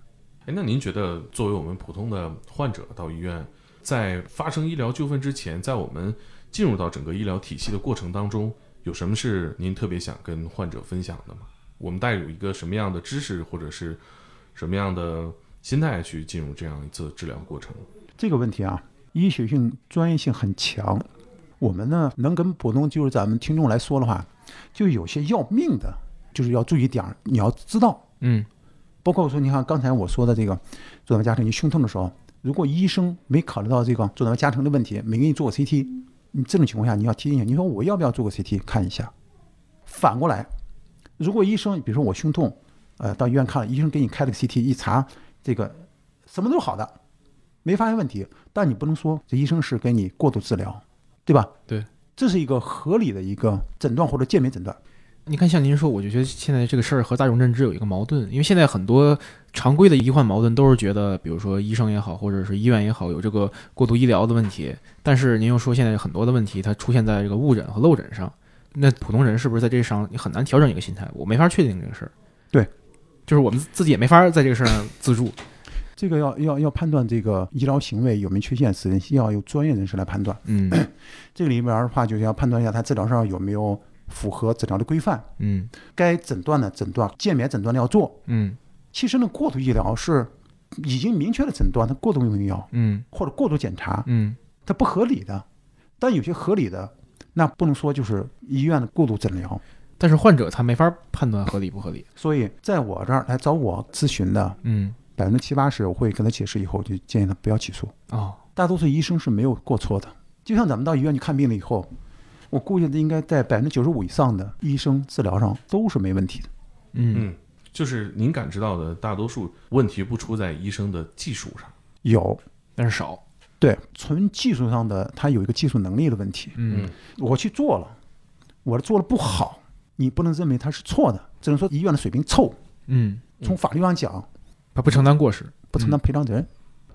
哎，那您觉得作为我们普通的患者到医院，在发生医疗纠纷之前，在我们进入到整个医疗体系的过程当中，有什么是您特别想跟患者分享的吗？我们带有一个什么样的知识，或者是什么样的心态去进入这样一次治疗过程？这个问题啊，医学性专业性很强。我们呢，能跟普通就是咱们听众来说的话，就有些要命的，就是要注意点儿，你要知道。嗯包括说，你看刚才我说的这个主动脉夹层，你胸痛的时候，如果医生没考虑到这个主动脉夹层的问题，没给你做过 CT，你这种情况下，你要提醒你说我要不要做个 CT 看一下。反过来，如果医生比如说我胸痛，呃，到医院看了，医生给你开了个 CT，一查这个什么都是好的，没发现问题，但你不能说这医生是给你过度治疗，对吧？对，这是一个合理的一个诊断或者鉴别诊断。你看，像您说，我就觉得现在这个事儿和大众认知有一个矛盾，因为现在很多常规的医患矛盾都是觉得，比如说医生也好，或者是医院也好，有这个过度医疗的问题。但是您又说现在很多的问题它出现在这个误诊和漏诊上，那普通人是不是在这上你很难调整一个心态？我没法确定这个事儿。对，就是我们自己也没法在这个事儿上自助。这个要要要判断这个医疗行为有没有缺陷，是要由专业人士来判断。嗯 这个里边儿的话，就是要判断一下他治疗上有没有符合诊疗的规范，嗯该诊断的诊断，鉴别诊断的要做。嗯其实呢，过度医疗是已经明确的诊断，它过度用药嗯或者过度检查，嗯它不合理的。但有些合理的，那不能说就是医院的过度诊疗。但是患者他没法判断合理不合理。所以在我这儿来找我咨询的嗯百分之七八十，我会跟他解释以后，就建议他不要起诉。哦大多数医生是没有过错的。就像咱们到医院去看病了以后，我估计应该在百分之九十五以上的医生治疗上都是没问题的。嗯嗯，就是您感知到的大多数问题不出在医生的技术上。有但是少。对纯技术上的，他有一个技术能力的问题。嗯我去做了，我做的不好，你不能认为他是错的，只能说医院的水平臭。嗯，从法律上讲，他不承担过失。不承担赔偿责任。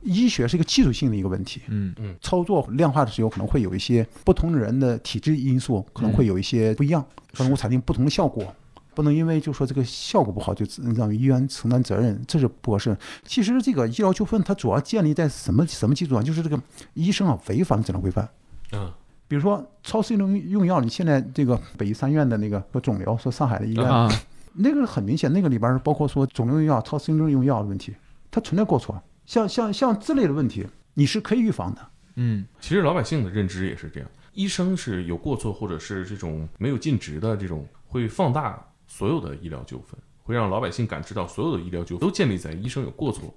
医学是一个技术性的一个问题，嗯操作量化的时候可能会有一些不同的人的体质因素，可能会有一些不一样，可能会产生不同的效果。不能因为就说这个效果不好就让医院承担责任，这是不合适。其实这个医疗纠纷它主要建立在什么什么基础上？就是这个医生啊违反了诊疗规范。嗯比如说超适应用药，你现在这个北医三院的那个说肿瘤，说上海的医院，啊那个很明显，那个里边儿包括说肿瘤用药、超适应症用药的问题，它存在过错。像像像这类的问题，你是可以预防的。嗯其实老百姓的认知也是这样，医生是有过错或者是这种没有尽职的这种，会放大所有的医疗纠纷，会让老百姓感知到所有的医疗纠纷都建立在医生有过错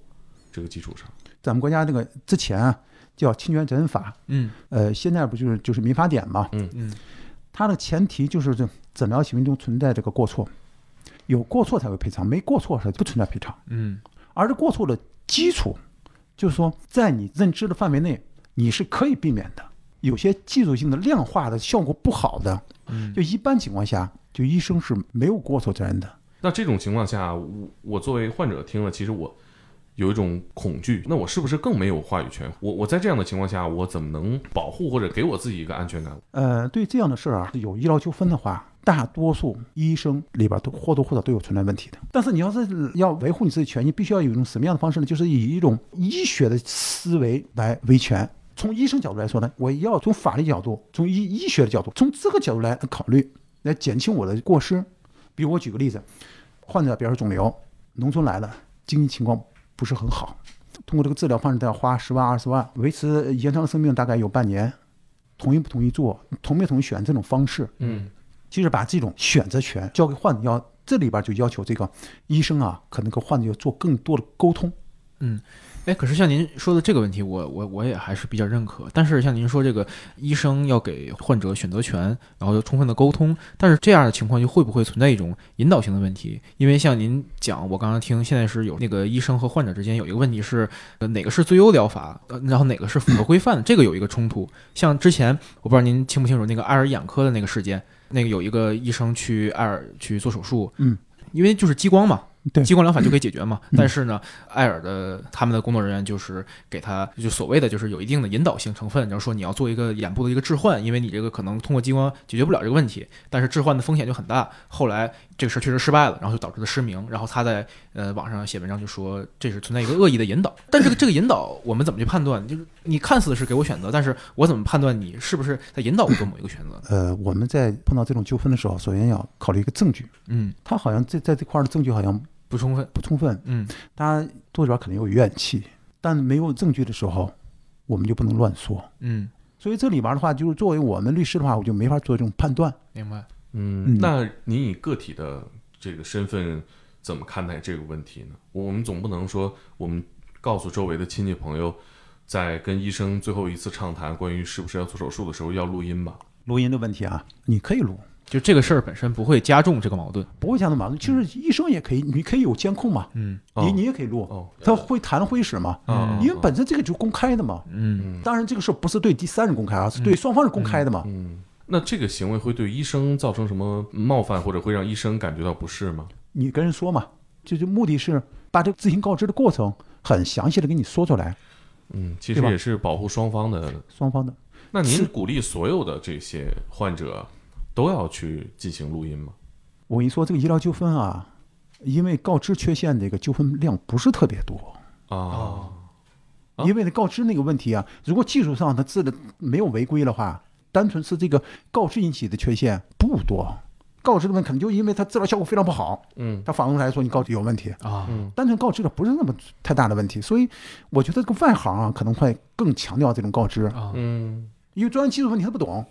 这个基础上。咱们国家这个之前啊叫侵权责任法，嗯呃，现在不就是就是民法典嘛？嗯嗯它的前提就是这诊疗行为中存在这个过错，有过错才会赔偿，没过错是不存在赔偿。嗯而这过错的基础，就是说在你认知的范围内，你是可以避免的。有些技术性的量化的效果不好的，嗯就一般情况下，就医生是没有过错责任的。那这种情况下，我我作为患者听了，其实我有一种恐惧，那我是不是更没有话语权？我我在这样的情况下，我怎么能保护或者给我自己一个安全感？呃，对这样的事儿啊，有医疗纠纷的话，大多数医生里边都或多或少都有存在问题的。但是你要是要维护你自己权益，必须要有一种什么样的方式呢？就是以一种医学的思维来维权。从医生角度来说呢，我要从法律角度，从医医学的角度，从这个角度来考虑，来减轻我的过失。比如我举个例子，患者比如说肿瘤，农村来了，经济情况不是很好，通过这个治疗方式，都要花十万二十万，维持延长生命大概有半年，同意不同意做，同不同意选这种方式？嗯其实把这种选择权交给患者，要这里边就要求这个医生啊，可能跟患者要做更多的沟通。哎，可是像您说的这个问题，我我我也还是比较认可。但是像您说这个医生要给患者选择权，然后要充分的沟通，但是这样的情况就会不会存在一种引导性的问题？因为像您讲，我刚刚听，现在是有那个医生和患者之间有一个问题是，呃，哪个是最优疗法，呃，然后哪个是符合规范的，这个有一个冲突。像之前我不知道您清不清楚那个爱尔眼科的那个事件，那个有一个医生去爱尔去做手术，嗯，因为就是激光嘛，对激光疗法就可以解决嘛。嗯但是呢，艾尔的他们的工作人员就是给他就所谓的就是有一定的引导性成分，然后说你要做一个眼部的一个置换，因为你这个可能通过激光解决不了这个问题，但是置换的风险就很大。后来这个事儿确实失败了，然后就导致了失明。然后他在呃网上写文章就说这是存在一个恶意的引导，但这个这个引导我们怎么去判断？就是你看似是给我选择，但是我怎么判断你是不是在引导我做某一个选择？呃，我们在碰到这种纠纷的时候，首先要考虑一个证据，嗯，他好像在在这块儿的证据好像不充分。不充分，嗯他多里边可能有怨气，但没有证据的时候，我们就不能乱说。嗯，所以这里边的话，就是作为我们律师的话，我就没法做这种判断。明白。嗯，嗯那您以个体的这个身份怎么看待这个问题呢？我们总不能说我们告诉周围的亲戚朋友，在跟医生最后一次畅谈关于是不是要做手术的时候要录音吧？录音的问题啊，你可以录，就这个事儿本身不会加重这个矛盾。不会加重矛盾。其实医生也可以，你可以有监控嘛，你你也可以录，哦，他会谈会使嘛，嗯因为本身这个就公开的嘛。嗯当然，这个事儿不是对第三人公开啊，是对双方是公开的嘛。嗯，那这个行为会对医生造成什么冒犯，或者会让医生感觉到不适吗？你跟人说嘛，就是目的是把这个自行告知的过程很详细的给你说出来，嗯，其实也是保护双方的。双方的。那您是鼓励所有的这些患者都要去进行录音吗？我跟你说，这个医疗纠纷啊，因为告知缺陷，这个纠纷量不是特别多。啊，啊因为呢，告知那个问题啊，如果技术上它治的没有违规的话，单纯是这个告知引起的缺陷不多。告知的问题可能就因为它治疗效果非常不好，嗯。他反过来说你告知有问题，啊，嗯。单纯告知的不是那么太大的问题。所以我觉得这个外行啊，可能会更强调这种告知，啊，嗯。因为专业技术问题他不懂，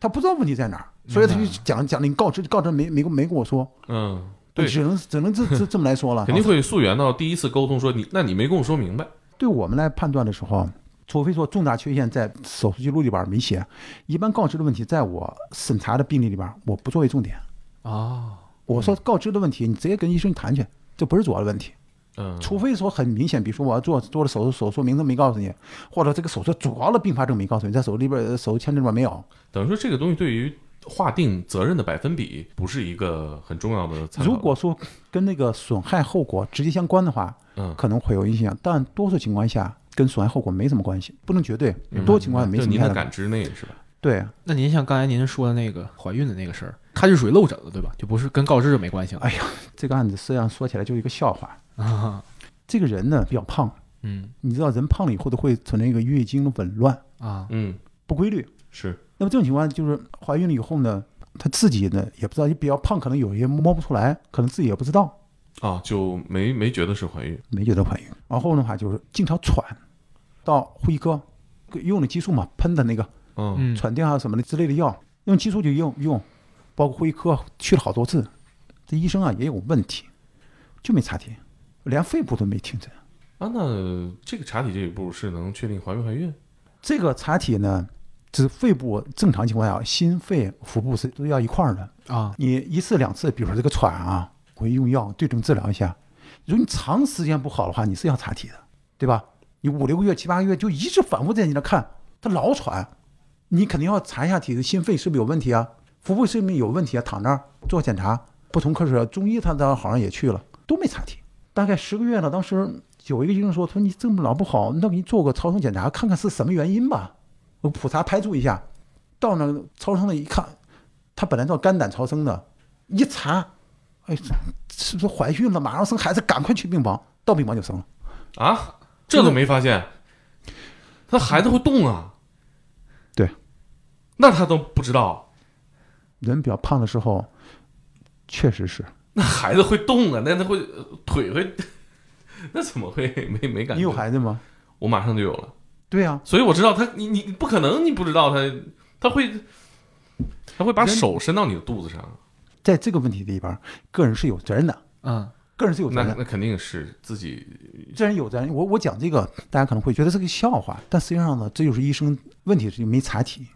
他不知道问题在哪儿，所以他就讲讲你告知告知没没没跟我说，嗯，对，只能只能这这这么来说了。肯定会溯源到第一次沟通说你，那你没跟我说明白。对我们来判断的时候，除非说重大缺陷在手术记录里边没写，一般告知的问题，在我审查的病例里边，我不作为重点。啊，我说告知的问题，你直接跟医生谈去，这不是主要的问题。嗯，除非说很明显，比如说我要做做了手术，手术名字没告诉你，或者这个手术主要的并发症没告诉你，在手术里边呃手术签证里边没有。等于说这个东西对于划定责任的百分比不是一个很重要的。如果说跟那个损害后果直接相关的话，嗯，可能会有影响，但多数情况下跟损害后果没什么关系，不能绝对，多情况下没就什么。您的感知内是吧？对，那您像刚才您说的那个怀孕的那个事儿，它就属于漏诊了，对吧？就不是跟告知就没关系了。哎呀，这个案子实际上说起来就是一个笑话。啊，这个人呢比较胖，嗯你知道人胖了以后都会存在一个月经的紊乱、啊，嗯，不规律。是，那么这种情况就是怀孕了以后呢，她自己呢也不知道，也比较胖，可能有些摸不出来，可能自己也不知道，啊，就没没觉得是怀孕。没觉得怀孕。然后的话就是经常喘，到呼吸科用的激素嘛，喷的那个嗯嗯，喘定啊什么的之类的药，用激素就用用，包括妇科去了好多次，这医生啊也有问题，就没查体，连肺部都没听诊。啊，那这个查体这一步是能确定怀没怀孕？这个查体呢，指肺部正常情况下，心肺、腹部是都要一块儿的。啊，你一次两次，比如说这个喘啊，我用药对症治疗一下。如果你长时间不好的话，你是要查体的，对吧？你五六个月、七八个月就一直反复在你那看，他老喘，你肯定要查一下体的心肺是不是有问题啊，腹部是不是有问题啊？躺那儿做检查，不同科室中医他当好像也去了，都没查体。大概十个月了，当时有一个医生说：“说你这么老不好，那给你做个超声检查，看看是什么原因吧。”我普查排除一下，到那个超声的一看，他本来做肝胆超声的，一查，哎，是不是怀孕了？马上生孩子，赶快去病房，到病房就生了。啊，这都没发现，他孩子会动啊？对，那他都不知道。人比较胖的时候，确实是。那孩子会动啊，那他会呃腿会，那怎么会没没感觉？你有孩子吗？我马上就有了，对啊，所以我知道他，你你不可能你不知道他他会他会把手伸到你的肚子上，在这个问题里边，个人是有责任的，嗯。个人是有责任。的。那那肯定是自己。这人有责任。我我讲这个，大家可能会觉得是个笑话，但实际上呢，这就是医生问题是没查体，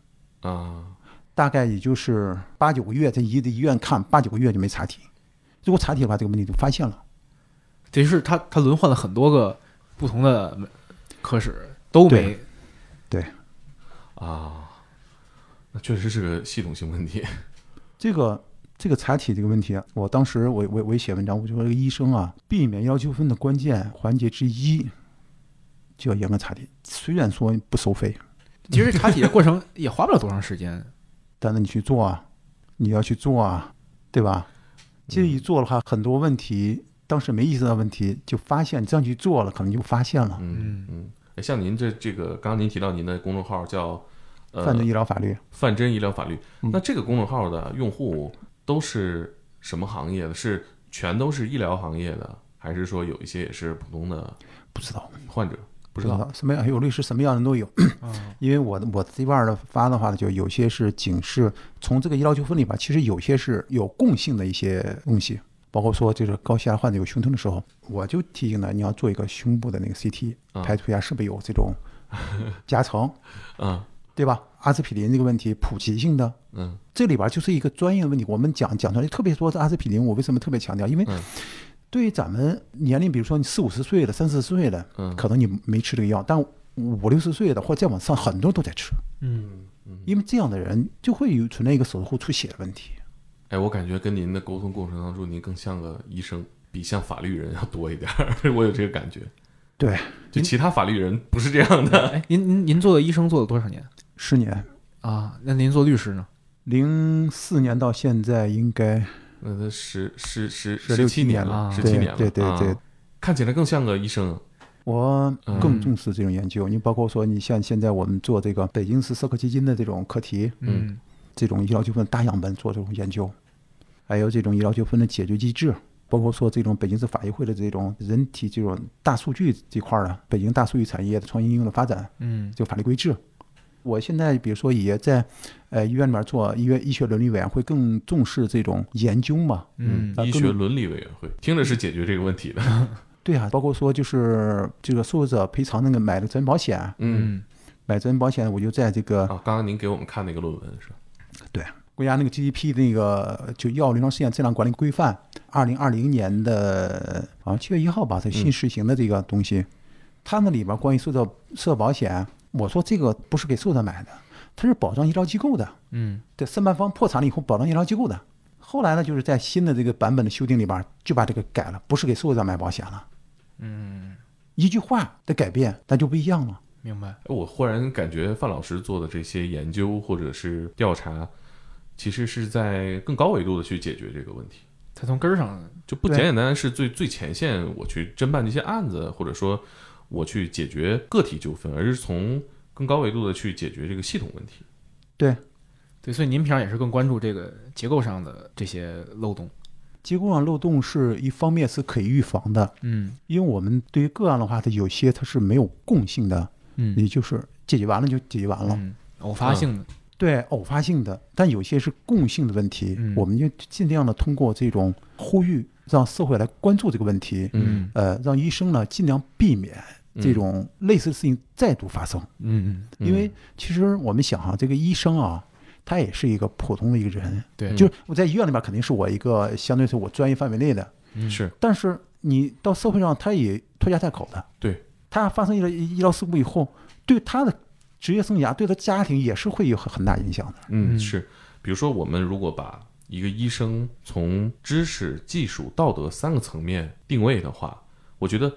啊，大概也就是八九个月，在医的医院看八九个月就没查体。如果查体的话，这个问题就发现了。等于是他他轮换了很多个不同的科室，都没对啊，那确实是个系统性问题。这个这个查体这个问题啊，我当时我我我也写文章，我就说这个医生啊，避免医疗纠纷的关键环节之一，就要严格查体。虽然说不收费，其实查体的过程也花不了多长时间。但是你去做啊，你要去做啊，对吧？其实一做的话，很多问题当时没意识到问题，就发现你这样去做了，可能就发现了。嗯嗯，哎像您这这个，刚刚您提到您的公众号叫呃犯罪医疗法律，范真医疗法律，嗯那这个公众号的用户都是什么行业的？是全都是医疗行业的，还是说有一些也是普通的不知道，患者？不知道。什么样有律师什么样的都有。因为我的我这边儿的发的话呢，就有些是警示，从这个医疗纠纷里边，其实有些是有共性的一些东西，包括说就是高血压患者有胸痛的时候，我就提醒他你要做一个胸部的那个 CT，啊排除一下是不是有这种 夹层，嗯对吧？阿司匹林这个问题普及性的，嗯这里边就是一个专业的问题。我们讲讲出来，特别说是阿司匹林，我为什么特别强调？因为嗯对于咱们年龄，比如说你四五十岁的、三四十岁的，嗯可能你没吃这个药，但五六十岁的或者再往上，很多都在吃。嗯，因为这样的人就会有存在一个手术后出血的问题。哎，我感觉跟您的沟通过程当中，您更像个医生，比像法律人要多一点儿。我有这个感觉。对，就其他法律人不是这样的。哎，您您您做的医生做了多少年十年，啊？那您做律师呢？零四年到现在应该那他十十十十六七了，年了十七年了。对对对对啊看起来更像个医生。我更嗯重视这种研究。你包括说，你像现在我们做这个北京市社科基金的这种课题，嗯这种医疗纠纷大样本做这种研究，还有这种医疗纠纷的解决机制，包括说这种北京市法医会的这种人体这种大数据这块儿的北京大数据产业的创新应用的发展，嗯就法律规制。我现在比如说也在呃医院里面做医院医学伦理委员会，更重视这种研究嘛。嗯医学伦理委员会听着是解决这个问题的。对啊，包括说就是这个受害者赔偿那个买的责任保险，嗯买责任保险我就在这个啊，刚刚您给我们看那个论文是吧？对国家那个 GDP 那个就药临床试验质量管理规范，二零二零年的好像七月一号吧，它新实行的这个东西，它那里边关于受到社保保险，我说这个不是给受者买的，它是保障医疗机构的，嗯对，申办方破产了以后保障医疗机构的。后来呢，就是在新的这个版本的修订里边，就把这个改了，不是给受害者买保险了，嗯，一句话的改变，那就不一样了。明白。哎我忽然感觉范老师做的这些研究或者是调查，其实是在更高维度的去解决这个问题，他从根儿上，就不简简单单是最最前线我去侦办这些案子，或者说我去解决个体纠纷，而是从更高维度的去解决这个系统问题。对，对，所以您平常也是更关注这个结构上的这些漏洞。结构上漏洞是一方面是可以预防的，嗯因为我们对于个案的话，它有些它是没有共性的，嗯也就是解决完了就解决完了。嗯，偶发性的。对，偶发性的，但有些是共性的问题，嗯我们就尽量的通过这种呼吁，让社会来关注这个问题，嗯呃，让医生呢尽量避免这种类似的事情再度发生。嗯嗯，因为其实我们想哈、这个医生啊，他也是一个普通的一个人，对，就是我在医院里面肯定是我一个相对是我专业范围内的，嗯。是。但是你到社会上，他也拖家带口的。对，他发生医疗医疗事故以后，对他的职业生涯、对他家庭也是会有很很大影响的。嗯，嗯。是。比如说，我们如果把一个医生从知识、技术、道德三个层面定位的话，我觉得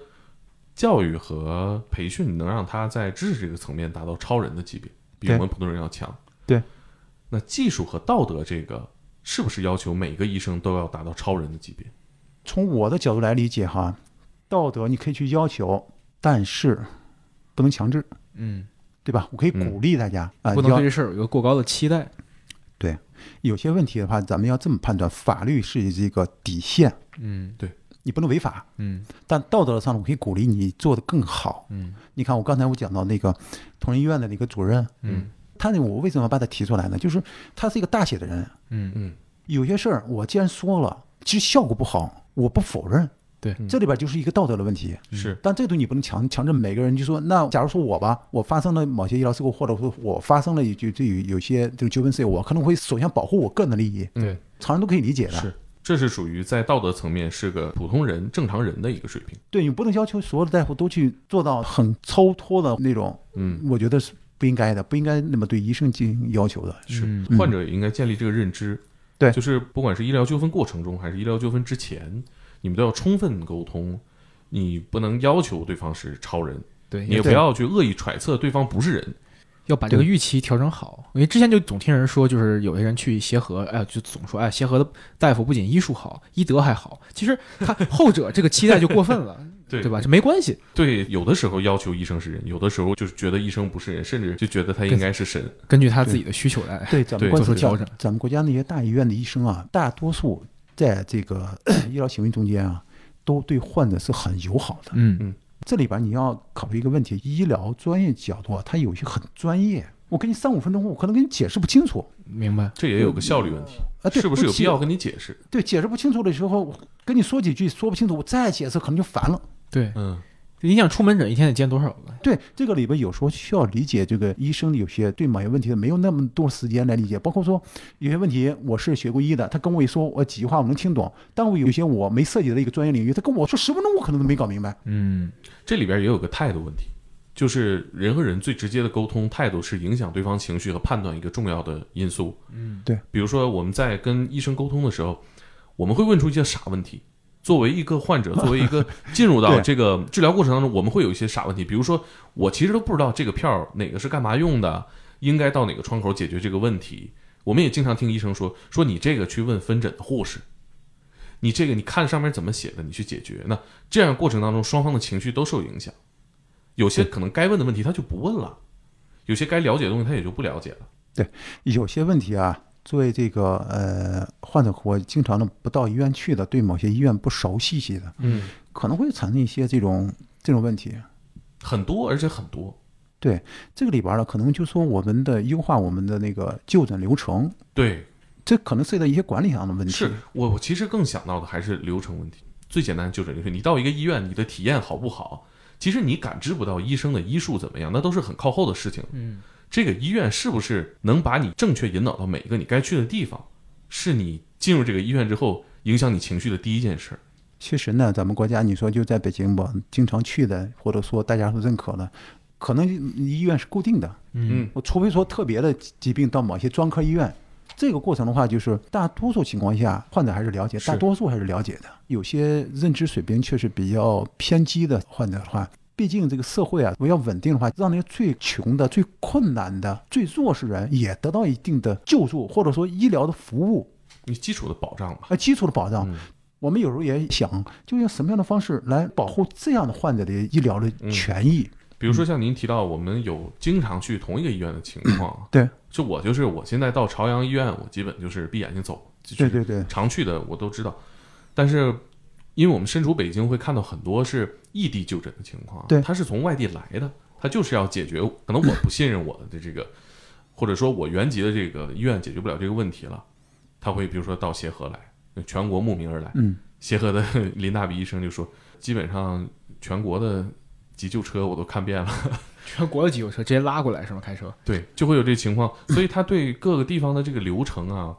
教育和培训能让他在知识这个层面达到超人的级别，比我们普通人要强。对。那技术和道德这个，是不是要求每个医生都要达到超人的级别？从我的角度来理解哈，道德你可以去要求，但是不能强制，嗯，对吧？我可以嗯鼓励大家啊，不能对这事儿有一个过高的期待。对有些问题的话，咱们要这么判断：法律是一个底线，嗯你不能违法，嗯。但道德上我可以鼓励你做得更好。嗯。你看，我刚才我讲到那个同仁医院的那个主任，嗯。他那我为什么把他提出来呢？就是他是一个大写的人，嗯。嗯。有些事儿我既然说了，其实效果不好，我不否认。对。这里边就是一个道德的问题。是。但这个东西你不能强强制每个人就说，那假如说我吧，我发生了某些医疗事故，或者说我发生了有就就有有些这个纠纷事，我可能会首先保护我个人的利益，对。常人都可以理解的。是，这是属于在道德层面是个普通人、正常人的一个水平。对你不能要求所有的大夫都去做到很超脱的那种，嗯，我觉得是不应该的，不应该那么对医生进行要求的。是嗯患者也应该建立这个认知。对就是不管是医疗纠纷过程中还是医疗纠纷之前，你们都要充分沟通。你不能要求对方是超人，对，你也不要去恶意揣测对方不是人。要把这个预期调整好。因为之前就总听人说，就是有些人去协和，哎，就总说，哎，协和的大夫不仅医术好，医德还好。其实他 后者这个期待就过分了，对对吧？这没关系。对，有的时候要求医生是人，有的时候就是觉得医生不是人，甚至就觉得他应该是神。根据他自己的需求来。对，咱们对国家做出调整咱们国家那些大医院的医生啊，大多数在这个 医疗行为中间啊，都对患者是很友好的。嗯嗯这里边你要考虑一个问题，医疗专业角度啊，它有些很专业。我给你三五分钟，我可能给你解释不清楚明白。这也有个效率问题，啊，对是不是有必要跟你解释？对解释不清楚的时候，我跟你说几句说不清楚，我再解释可能就烦了。对，嗯，你想出门诊一天得见多少个？对这个里边有时候需要理解这个医生有些对某些问题没有那么多时间来理解，包括说有些问题我是学过医的，他跟我一说，我几句话我能听懂，但我有一些我没涉及的一个专业领域，他跟我说十分钟我可能都没搞明白。嗯这里边也有个态度问题，就是人和人最直接的沟通态度是影响对方情绪和判断一个重要的因素。嗯对比如说我们在跟医生沟通的时候，我们会问出一些傻问题。作为一个患者，作为一个进入到这个治疗过程当中，我们会有一些傻问题，比如说我其实都不知道这个票哪个是干嘛用的，应该到哪个窗口解决这个问题。我们也经常听医生说，说你这个去问分诊的护士，你这个你看上面怎么写的，你去解决。那这样过程当中，双方的情绪都受影响。有些可能该问的问题他就不问了，有些该了解的东西他也就不了解了。对有些问题啊，作为这个呃患者，我经常的不到医院去的，对某些医院不熟悉些的，嗯，可能会产生一些这种这种问题。很多，而且很多。对这个里边呢，可能就说我们的优化我们的那个就诊流程，对，这可能涉及到一些管理上的问题。是我我其实更想到的还是流程问题。最简单的就诊流程，你到一个医院，你的体验好不好，其实你感知不到医生的医术怎么样，那都是很靠后的事情。嗯这个医院是不是能把你正确引导到每一个你该去的地方，是你进入这个医院之后影响你情绪的第一件事儿。其实呢，咱们国家你说就在北京吧，经常去的，或者说大家都认可的，可能医院是固定的。嗯我除非说特别的疾病到某些专科医院，这个过程的话，就是大多数情况下患者还是了解，大多数还是了解的。有些认知水平确实比较偏激的患者的话，毕竟这个社会啊，我要稳定的话，让那些最穷的、最困难的、最弱势人也得到一定的救助，或者说医疗的服务，你基础的保障嘛，啊，基础的保障。嗯。我们有时候也想，就用什么样的方式来保护这样的患者的医疗的权益？比如说像您提到，我们有经常去同一个医院的情况，对，就我就是我现在到朝阳医院，我基本就是闭眼睛走，对对对，常去的我都知道，但是因为我们身处北京，会看到很多是异地就诊的情况，对他是从外地来的，他就是要解决，可能我不信任我的这个，或者说我原籍的这个医院解决不了这个问题了，他会比如说到协和来，全国慕名而来，嗯，协和的林大比医生就说，基本上全国的急救车我都看遍了。全国的急救车直接拉过来是吗？开车？对，就会有这情况，所以他对各个地方的这个流程啊，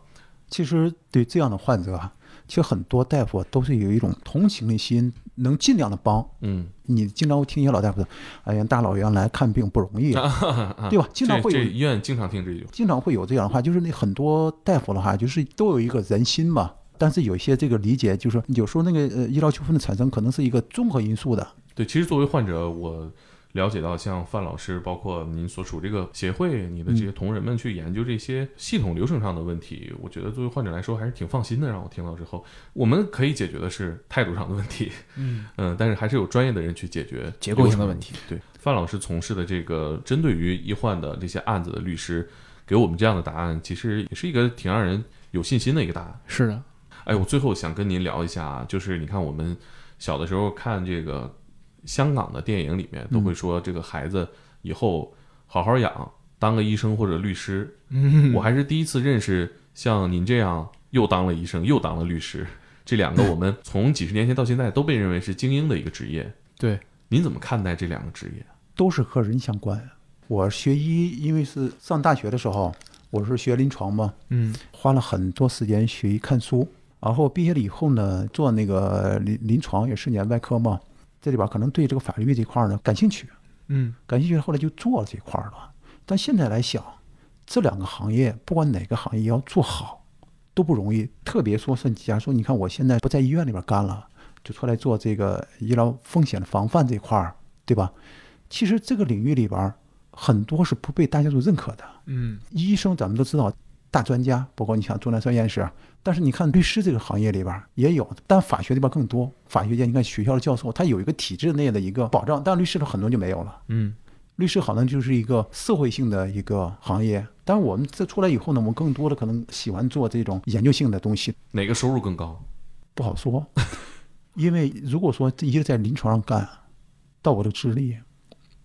其实对这样的患者啊，其实很多大夫都是有一种同情的心，能尽量的帮。嗯，你经常会听一些老大夫说：“哎呀，大老远来看病不容易啊，对吧？”经常会有，医院经常听这句，经常会有这样的话，就是那很多大夫的话，就是都有一个人心嘛。但是有一些这个理解，就是有时候那个呃医疗纠纷的产生，可能是一个综合因素的。对，其实作为患者，我了解到，像范老师，包括您所属这个协会，你的这些同仁们去研究这些系统流程上的问题，我觉得作为患者来说还是挺放心的。让我听到之后，我们可以解决的是态度上的问题，嗯嗯，但是还是有专业的人去解决结构性的问题。对，范老师从事的这个针对于医患的这些案子的律师，给我们这样的答案，其实也是一个挺让人有信心的一个答案。是的，哎，我最后想跟您聊一下啊，就是你看我们小的时候看这个香港的电影里面，都会说这个孩子以后好好养，当个医生或者律师。嗯，我还是第一次认识像您这样又当了医生又当了律师，这两个我们从几十年前到现在都被认为是精英的一个职业。对，您怎么看待这两个职业？都是和人相关。我学医，因为是上大学的时候，我是学临床嘛，嗯花了很多时间学医看书。然后毕业了以后呢，做那个临临床也是年外科嘛，这里边可能对这个法律这块儿呢感兴趣，嗯感兴趣，后来就做了这块儿了。但现在来想，这两个行业不管哪个行业要做好都不容易，特别说是假如说你看我现在不在医院里边干了，就出来做这个医疗风险的防范这块儿，对吧？其实这个领域里边很多是不被大家所认可的。嗯医生咱们都知道大专家，包括你像钟南山院士，但是你看律师这个行业里边也有，但法学里边更多。法学界你看学校的教授，他有一个体制内的一个保障，但律师的很多就没有了。嗯律师好像就是一个社会性的一个行业，但是我们这出来以后呢，我们更多的可能喜欢做这种研究性的东西，哪个收入更高？不好说。因为如果说一直在临床上干，到我的智力，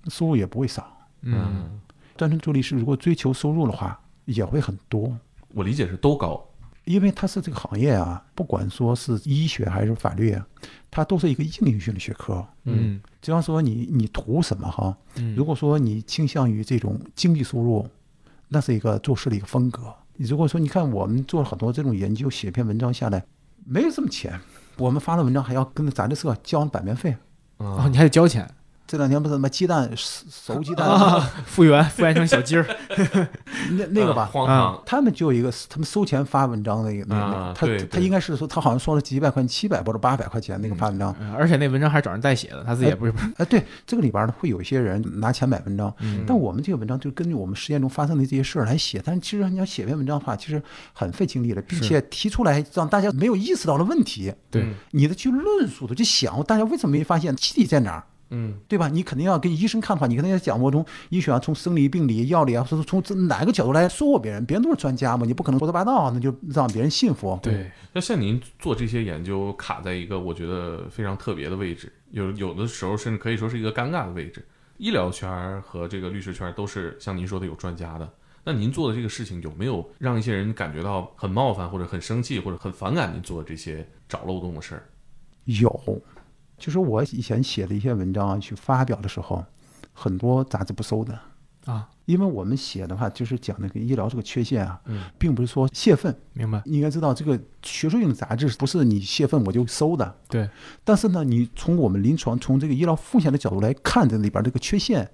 收入也不会少。嗯单纯做律师，如果追求收入的话，也会很多。我理解是都高。因为它是这个行业啊，不管说是医学还是法律啊，它都是一个应用性的学科。嗯只要说你你图什么哈，嗯，如果说你倾向于这种经济收入，那是一个做事的一个风格。如果说你看我们做了很多这种研究，写篇文章下来，没有这么钱，我们发了文章还要跟杂志社交版面费。哦，啊，你还得交钱这两天不是什么鸡蛋熟熟鸡蛋、啊，复原复原成小鸡儿，那那个吧，荒唐。他们就有一个，他们收钱发文章的一个，那啊个，他对对他应该是说他好像说了几百块钱，七百或者八百块钱那个发文章。嗯而且那文章还是找人代写的，他自己也不是，哎，对，这个里边呢会有一些人拿钱买文章，嗯但我们这个文章就根据我们实验中发生的这些事儿来写。但其实你要写篇文章的话，其实很费精力的，并且提出来让大家没有意识到的问题，你的去论述的去想，大家为什么没发现基地在哪儿？嗯对吧？你肯定要跟医生看的话，你肯定要讲我从医学啊，从生理、病理、药理啊，说从从哪个角度来说服别人，别人都是专家嘛，你不可能胡说八道，那就让别人信服。对，那像您做这些研究，卡在一个我觉得非常特别的位置，有有的时候甚至可以说是一个尴尬的位置。医疗圈儿和这个律师圈儿都是像您说的有专家的，那您做的这个事情有没有让一些人感觉到很冒犯，或者很生气，或者很反感您做的这些找漏洞的事儿？有，就是我以前写的一些文章啊，去发表的时候，很多杂志不收的，啊，因为我们写的话就是讲那个医疗这个缺陷啊，嗯并不是说泄愤。明白，你应该知道，这个学术性的杂志不是你泄愤我就收的。对，但是呢，你从我们临床从这个医疗风险的角度来看这里边这个缺陷，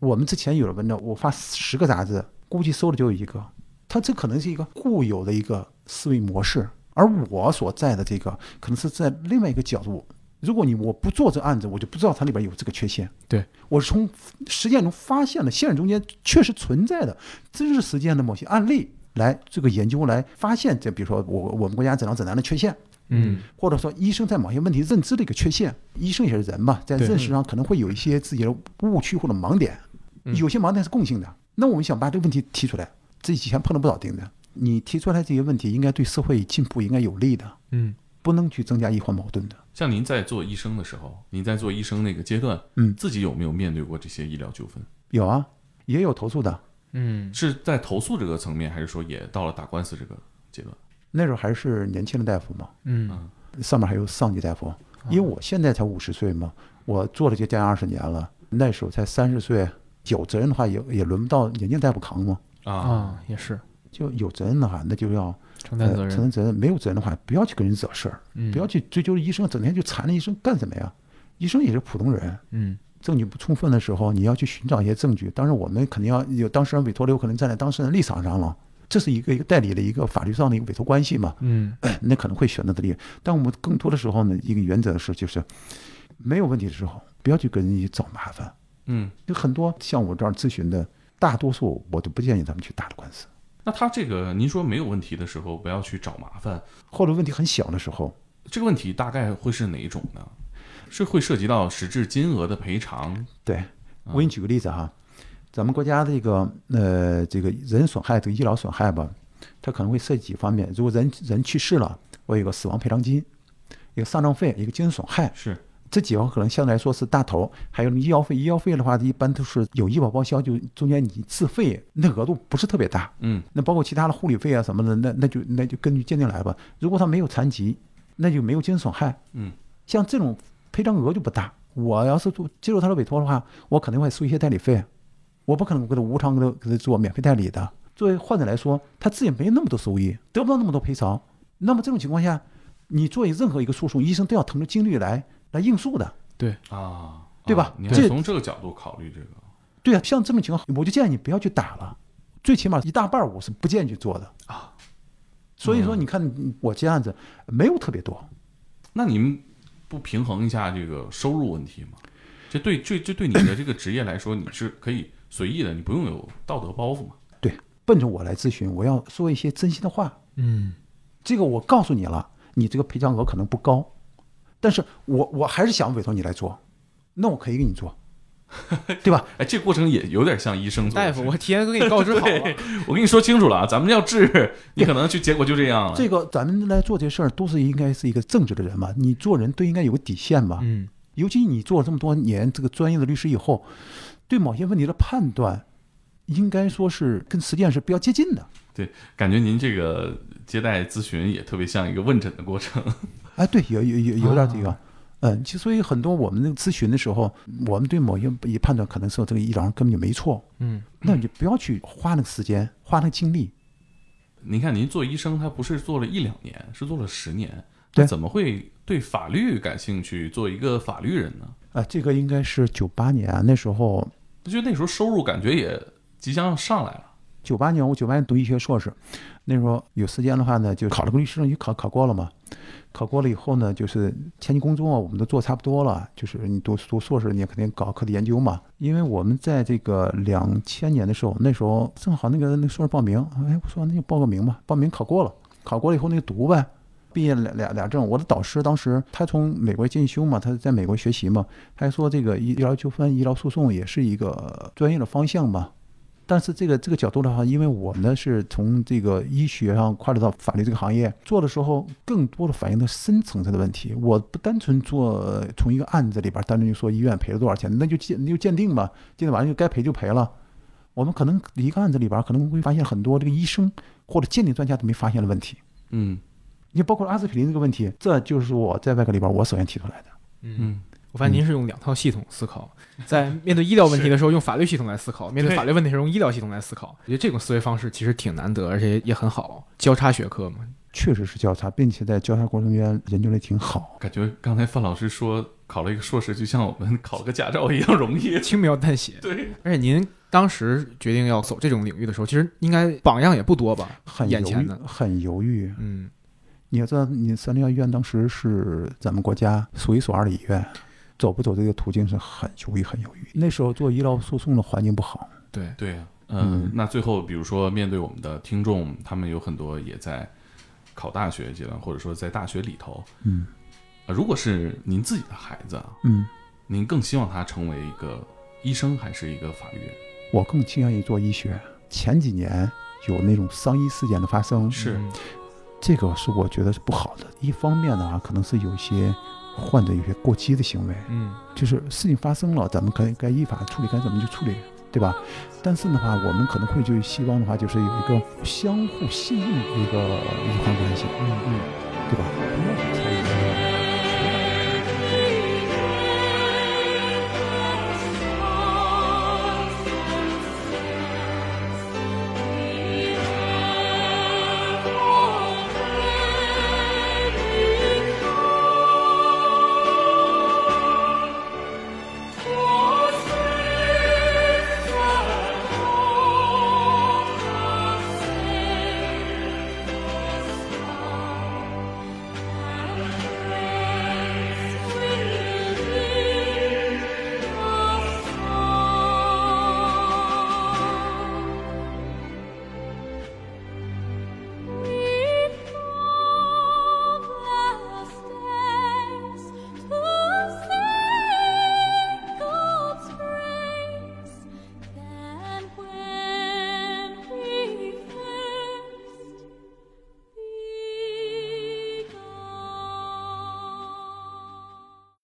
我们之前有的文章，我发十个杂志，估计收的就有一个。它这可能是一个固有的一个思维模式，而我所在的这个可能是在另外一个角度。如果你我不做这案子，我就不知道它里边有这个缺陷。对我是从实践中发现了现实中间确实存在的真实实践的某些案例来这个研究来发现这，比如说我我们国家诊疗指南的缺陷，嗯或者说医生在某些问题认知的一个缺陷，医生也是人嘛，在认识上可能会有一些自己的误区或者盲点，嗯有些盲点是共性的。那我们想把这个问题提出来，这以前碰了不少钉子。你提出来这些问题，应该对社会进步应该有利的，嗯不能去增加医患矛盾的。像您在做医生的时候，您在做医生那个阶段，嗯自己有没有面对过这些医疗纠纷？有啊，也有投诉的。嗯是在投诉这个层面，还是说也到了打官司这个阶段？那时候还是年轻的大夫嘛，嗯上面还有上级大夫。因为我现在才五十岁嘛，我做了这将近二十年了，那时候才三十岁，有责任的话也也轮不到年轻大夫扛嘛。啊，啊，也是就有责任的话，那就要承担责任，呃承担责任；没有责任的话，不要去跟人惹事儿，嗯不要去追究医生，整天就缠着医生干什么呀？医生也是普通人，嗯证据不充分的时候，你要去寻找一些证据。当然，我们肯定要有当事人委托的，有可能站在当事人立场上了，这是一个一个代理的一个法律上的一个委托关系嘛，嗯 那可能会选择的理。但我们更多的时候呢，一个原则是就是没有问题的时候，不要去跟人家找麻烦。嗯，有很多像我这样咨询的，大多数我都不建议他们去打的官司，那他这个您说没有问题的时候，不要去找麻烦，或者问题很小的时候，这个问题大概会是哪一种呢？是会涉及到实质金额的赔偿？对，我给你举个例子哈，咱们国家这个呃这个人损害这个医疗损害吧，它可能会涉及几方面。如果人人去世了，我有个死亡赔偿金，一个丧葬费，一个精神损害，是这几方可能相对来说是大头。还有医药费，医药费的话一般都是有医保报销，就中间你自费那额度不是特别大。嗯那包括其他的护理费啊什么的，那那就那就根据鉴定来吧。如果他没有残疾，那就没有精神损害。嗯，像这种赔偿额就不大。我要是做接受他的委托的话，我肯定会收一些代理费，我不可能给他无偿给他给他做免费代理的。作为患者来说，他自己没那么多收益，得不到那么多赔偿。那么这种情况下，你做任何一个诉讼，医生都要腾出精力来来应诉的。对啊，对吧啊你从这个角度考虑这个，对啊，像这种情况，我就建议你不要去打了，最起码一大半我是不建议去做的啊。所以说，嗯你看我接案子没有特别多，那你们不平衡一下这个收入问题吗？这对这这对你的这个职业来说，你是可以随意的，你不用有道德包袱嘛？对，奔着我来咨询，我要说一些真心的话。嗯，这个我告诉你了，你这个赔偿额可能不高，但是我我还是想委托你来做，那我可以给你做，对吧？哎，这过程也有点像医生做大夫，我提前都给你告知好了。我跟你说清楚了啊，咱们要治，你可能就结果就这样了。这个咱们来做这事儿都是应该是一个正直的人嘛，你做人都应该有个底线吧。嗯，尤其你做了这么多年这个专业的律师以后，对某些问题的判断，应该说是跟实践是比较接近的。对感觉您这个接待咨询也特别像一个问诊的过程。哎，对，有有有有点这个，啊嗯，其实所以很多我们那个咨询的时候，我们对某些一判断可能说这个医疗上根本就没错，嗯，那你就不要去花那个时间，花那个精力。您看，您做医生，他不是做了一两年，是做了十年，对怎么会对法律感兴趣，做一个法律人呢？啊，这个应该是九八年啊，那时候就那时候收入感觉也即将要上来了。九八年我九八年读医学硕士，那时候有时间的话呢，就考了个律师证，就考考过了嘛。考过了以后呢，就是前期工作我们都做差不多了，就是你读读硕士，你也肯定搞课题研究嘛。因为我们在这个两千年的时候，那时候正好那个那硕士报名，哎，我说那就报个名吧，报名考过了，考过了以后那就读呗。毕业俩俩俩证，我的导师当时他从美国进修嘛，他在美国学习嘛，他还说这个医疗纠纷、医疗诉讼也是一个专业的方向嘛。但是这个这个角度的话，因为我呢是从这个医学上跨入到法律这个行业做的时候，更多的反映的深层次的问题。我不单纯做从一个案子里边单纯就说医院赔了多少钱，那就鉴那就鉴定吧，鉴定完了就该赔就赔了。我们可能一个案子里边可能会发现很多这个医生或者鉴定专家都没发现的问题。嗯你包括阿司匹林这个问题，这就是我在外科里边我首先提出来的。嗯，我发现您是用两套系统思考，在面对医疗问题的时候用法律系统来思考，面对法律问题的时候用医疗系统来思考。我觉得这种思维方式其实挺难得，而且也很好，交叉学科嘛。确实是交叉，并且在交叉过程中研究的挺好。感觉刚才范老师说考了一个硕士，就像我们考了个驾照一样容易。轻描淡写。对，而且您当时决定要走这种领域的时候，其实应该榜样也不多吧？很犹豫眼前的，很犹豫。嗯，你要知道，你三零幺医院当时是咱们国家数一数二的医院，走不走这个途径是很犹豫，很犹豫。那时候做医疗诉讼的环境不好，对，对、嗯，嗯。那最后比如说面对我们的听众，他们有很多也在考大学阶段，或者说在大学里头，嗯。呃，如果是您自己的孩子啊，嗯，您更希望他成为一个医生还是一个法律人？我更倾向于做医学。前几年有那种伤医事件的发生，是。嗯这个是我觉得是不好的。一方面呢，啊可能是有些患者有些过激的行为，嗯就是事情发生了，咱们可以该依法处理该怎么去处理，对吧？但是的话，我们可能会就希望的话，就是有一个相互信任的一个医患关系，嗯嗯。对吧？不要去参与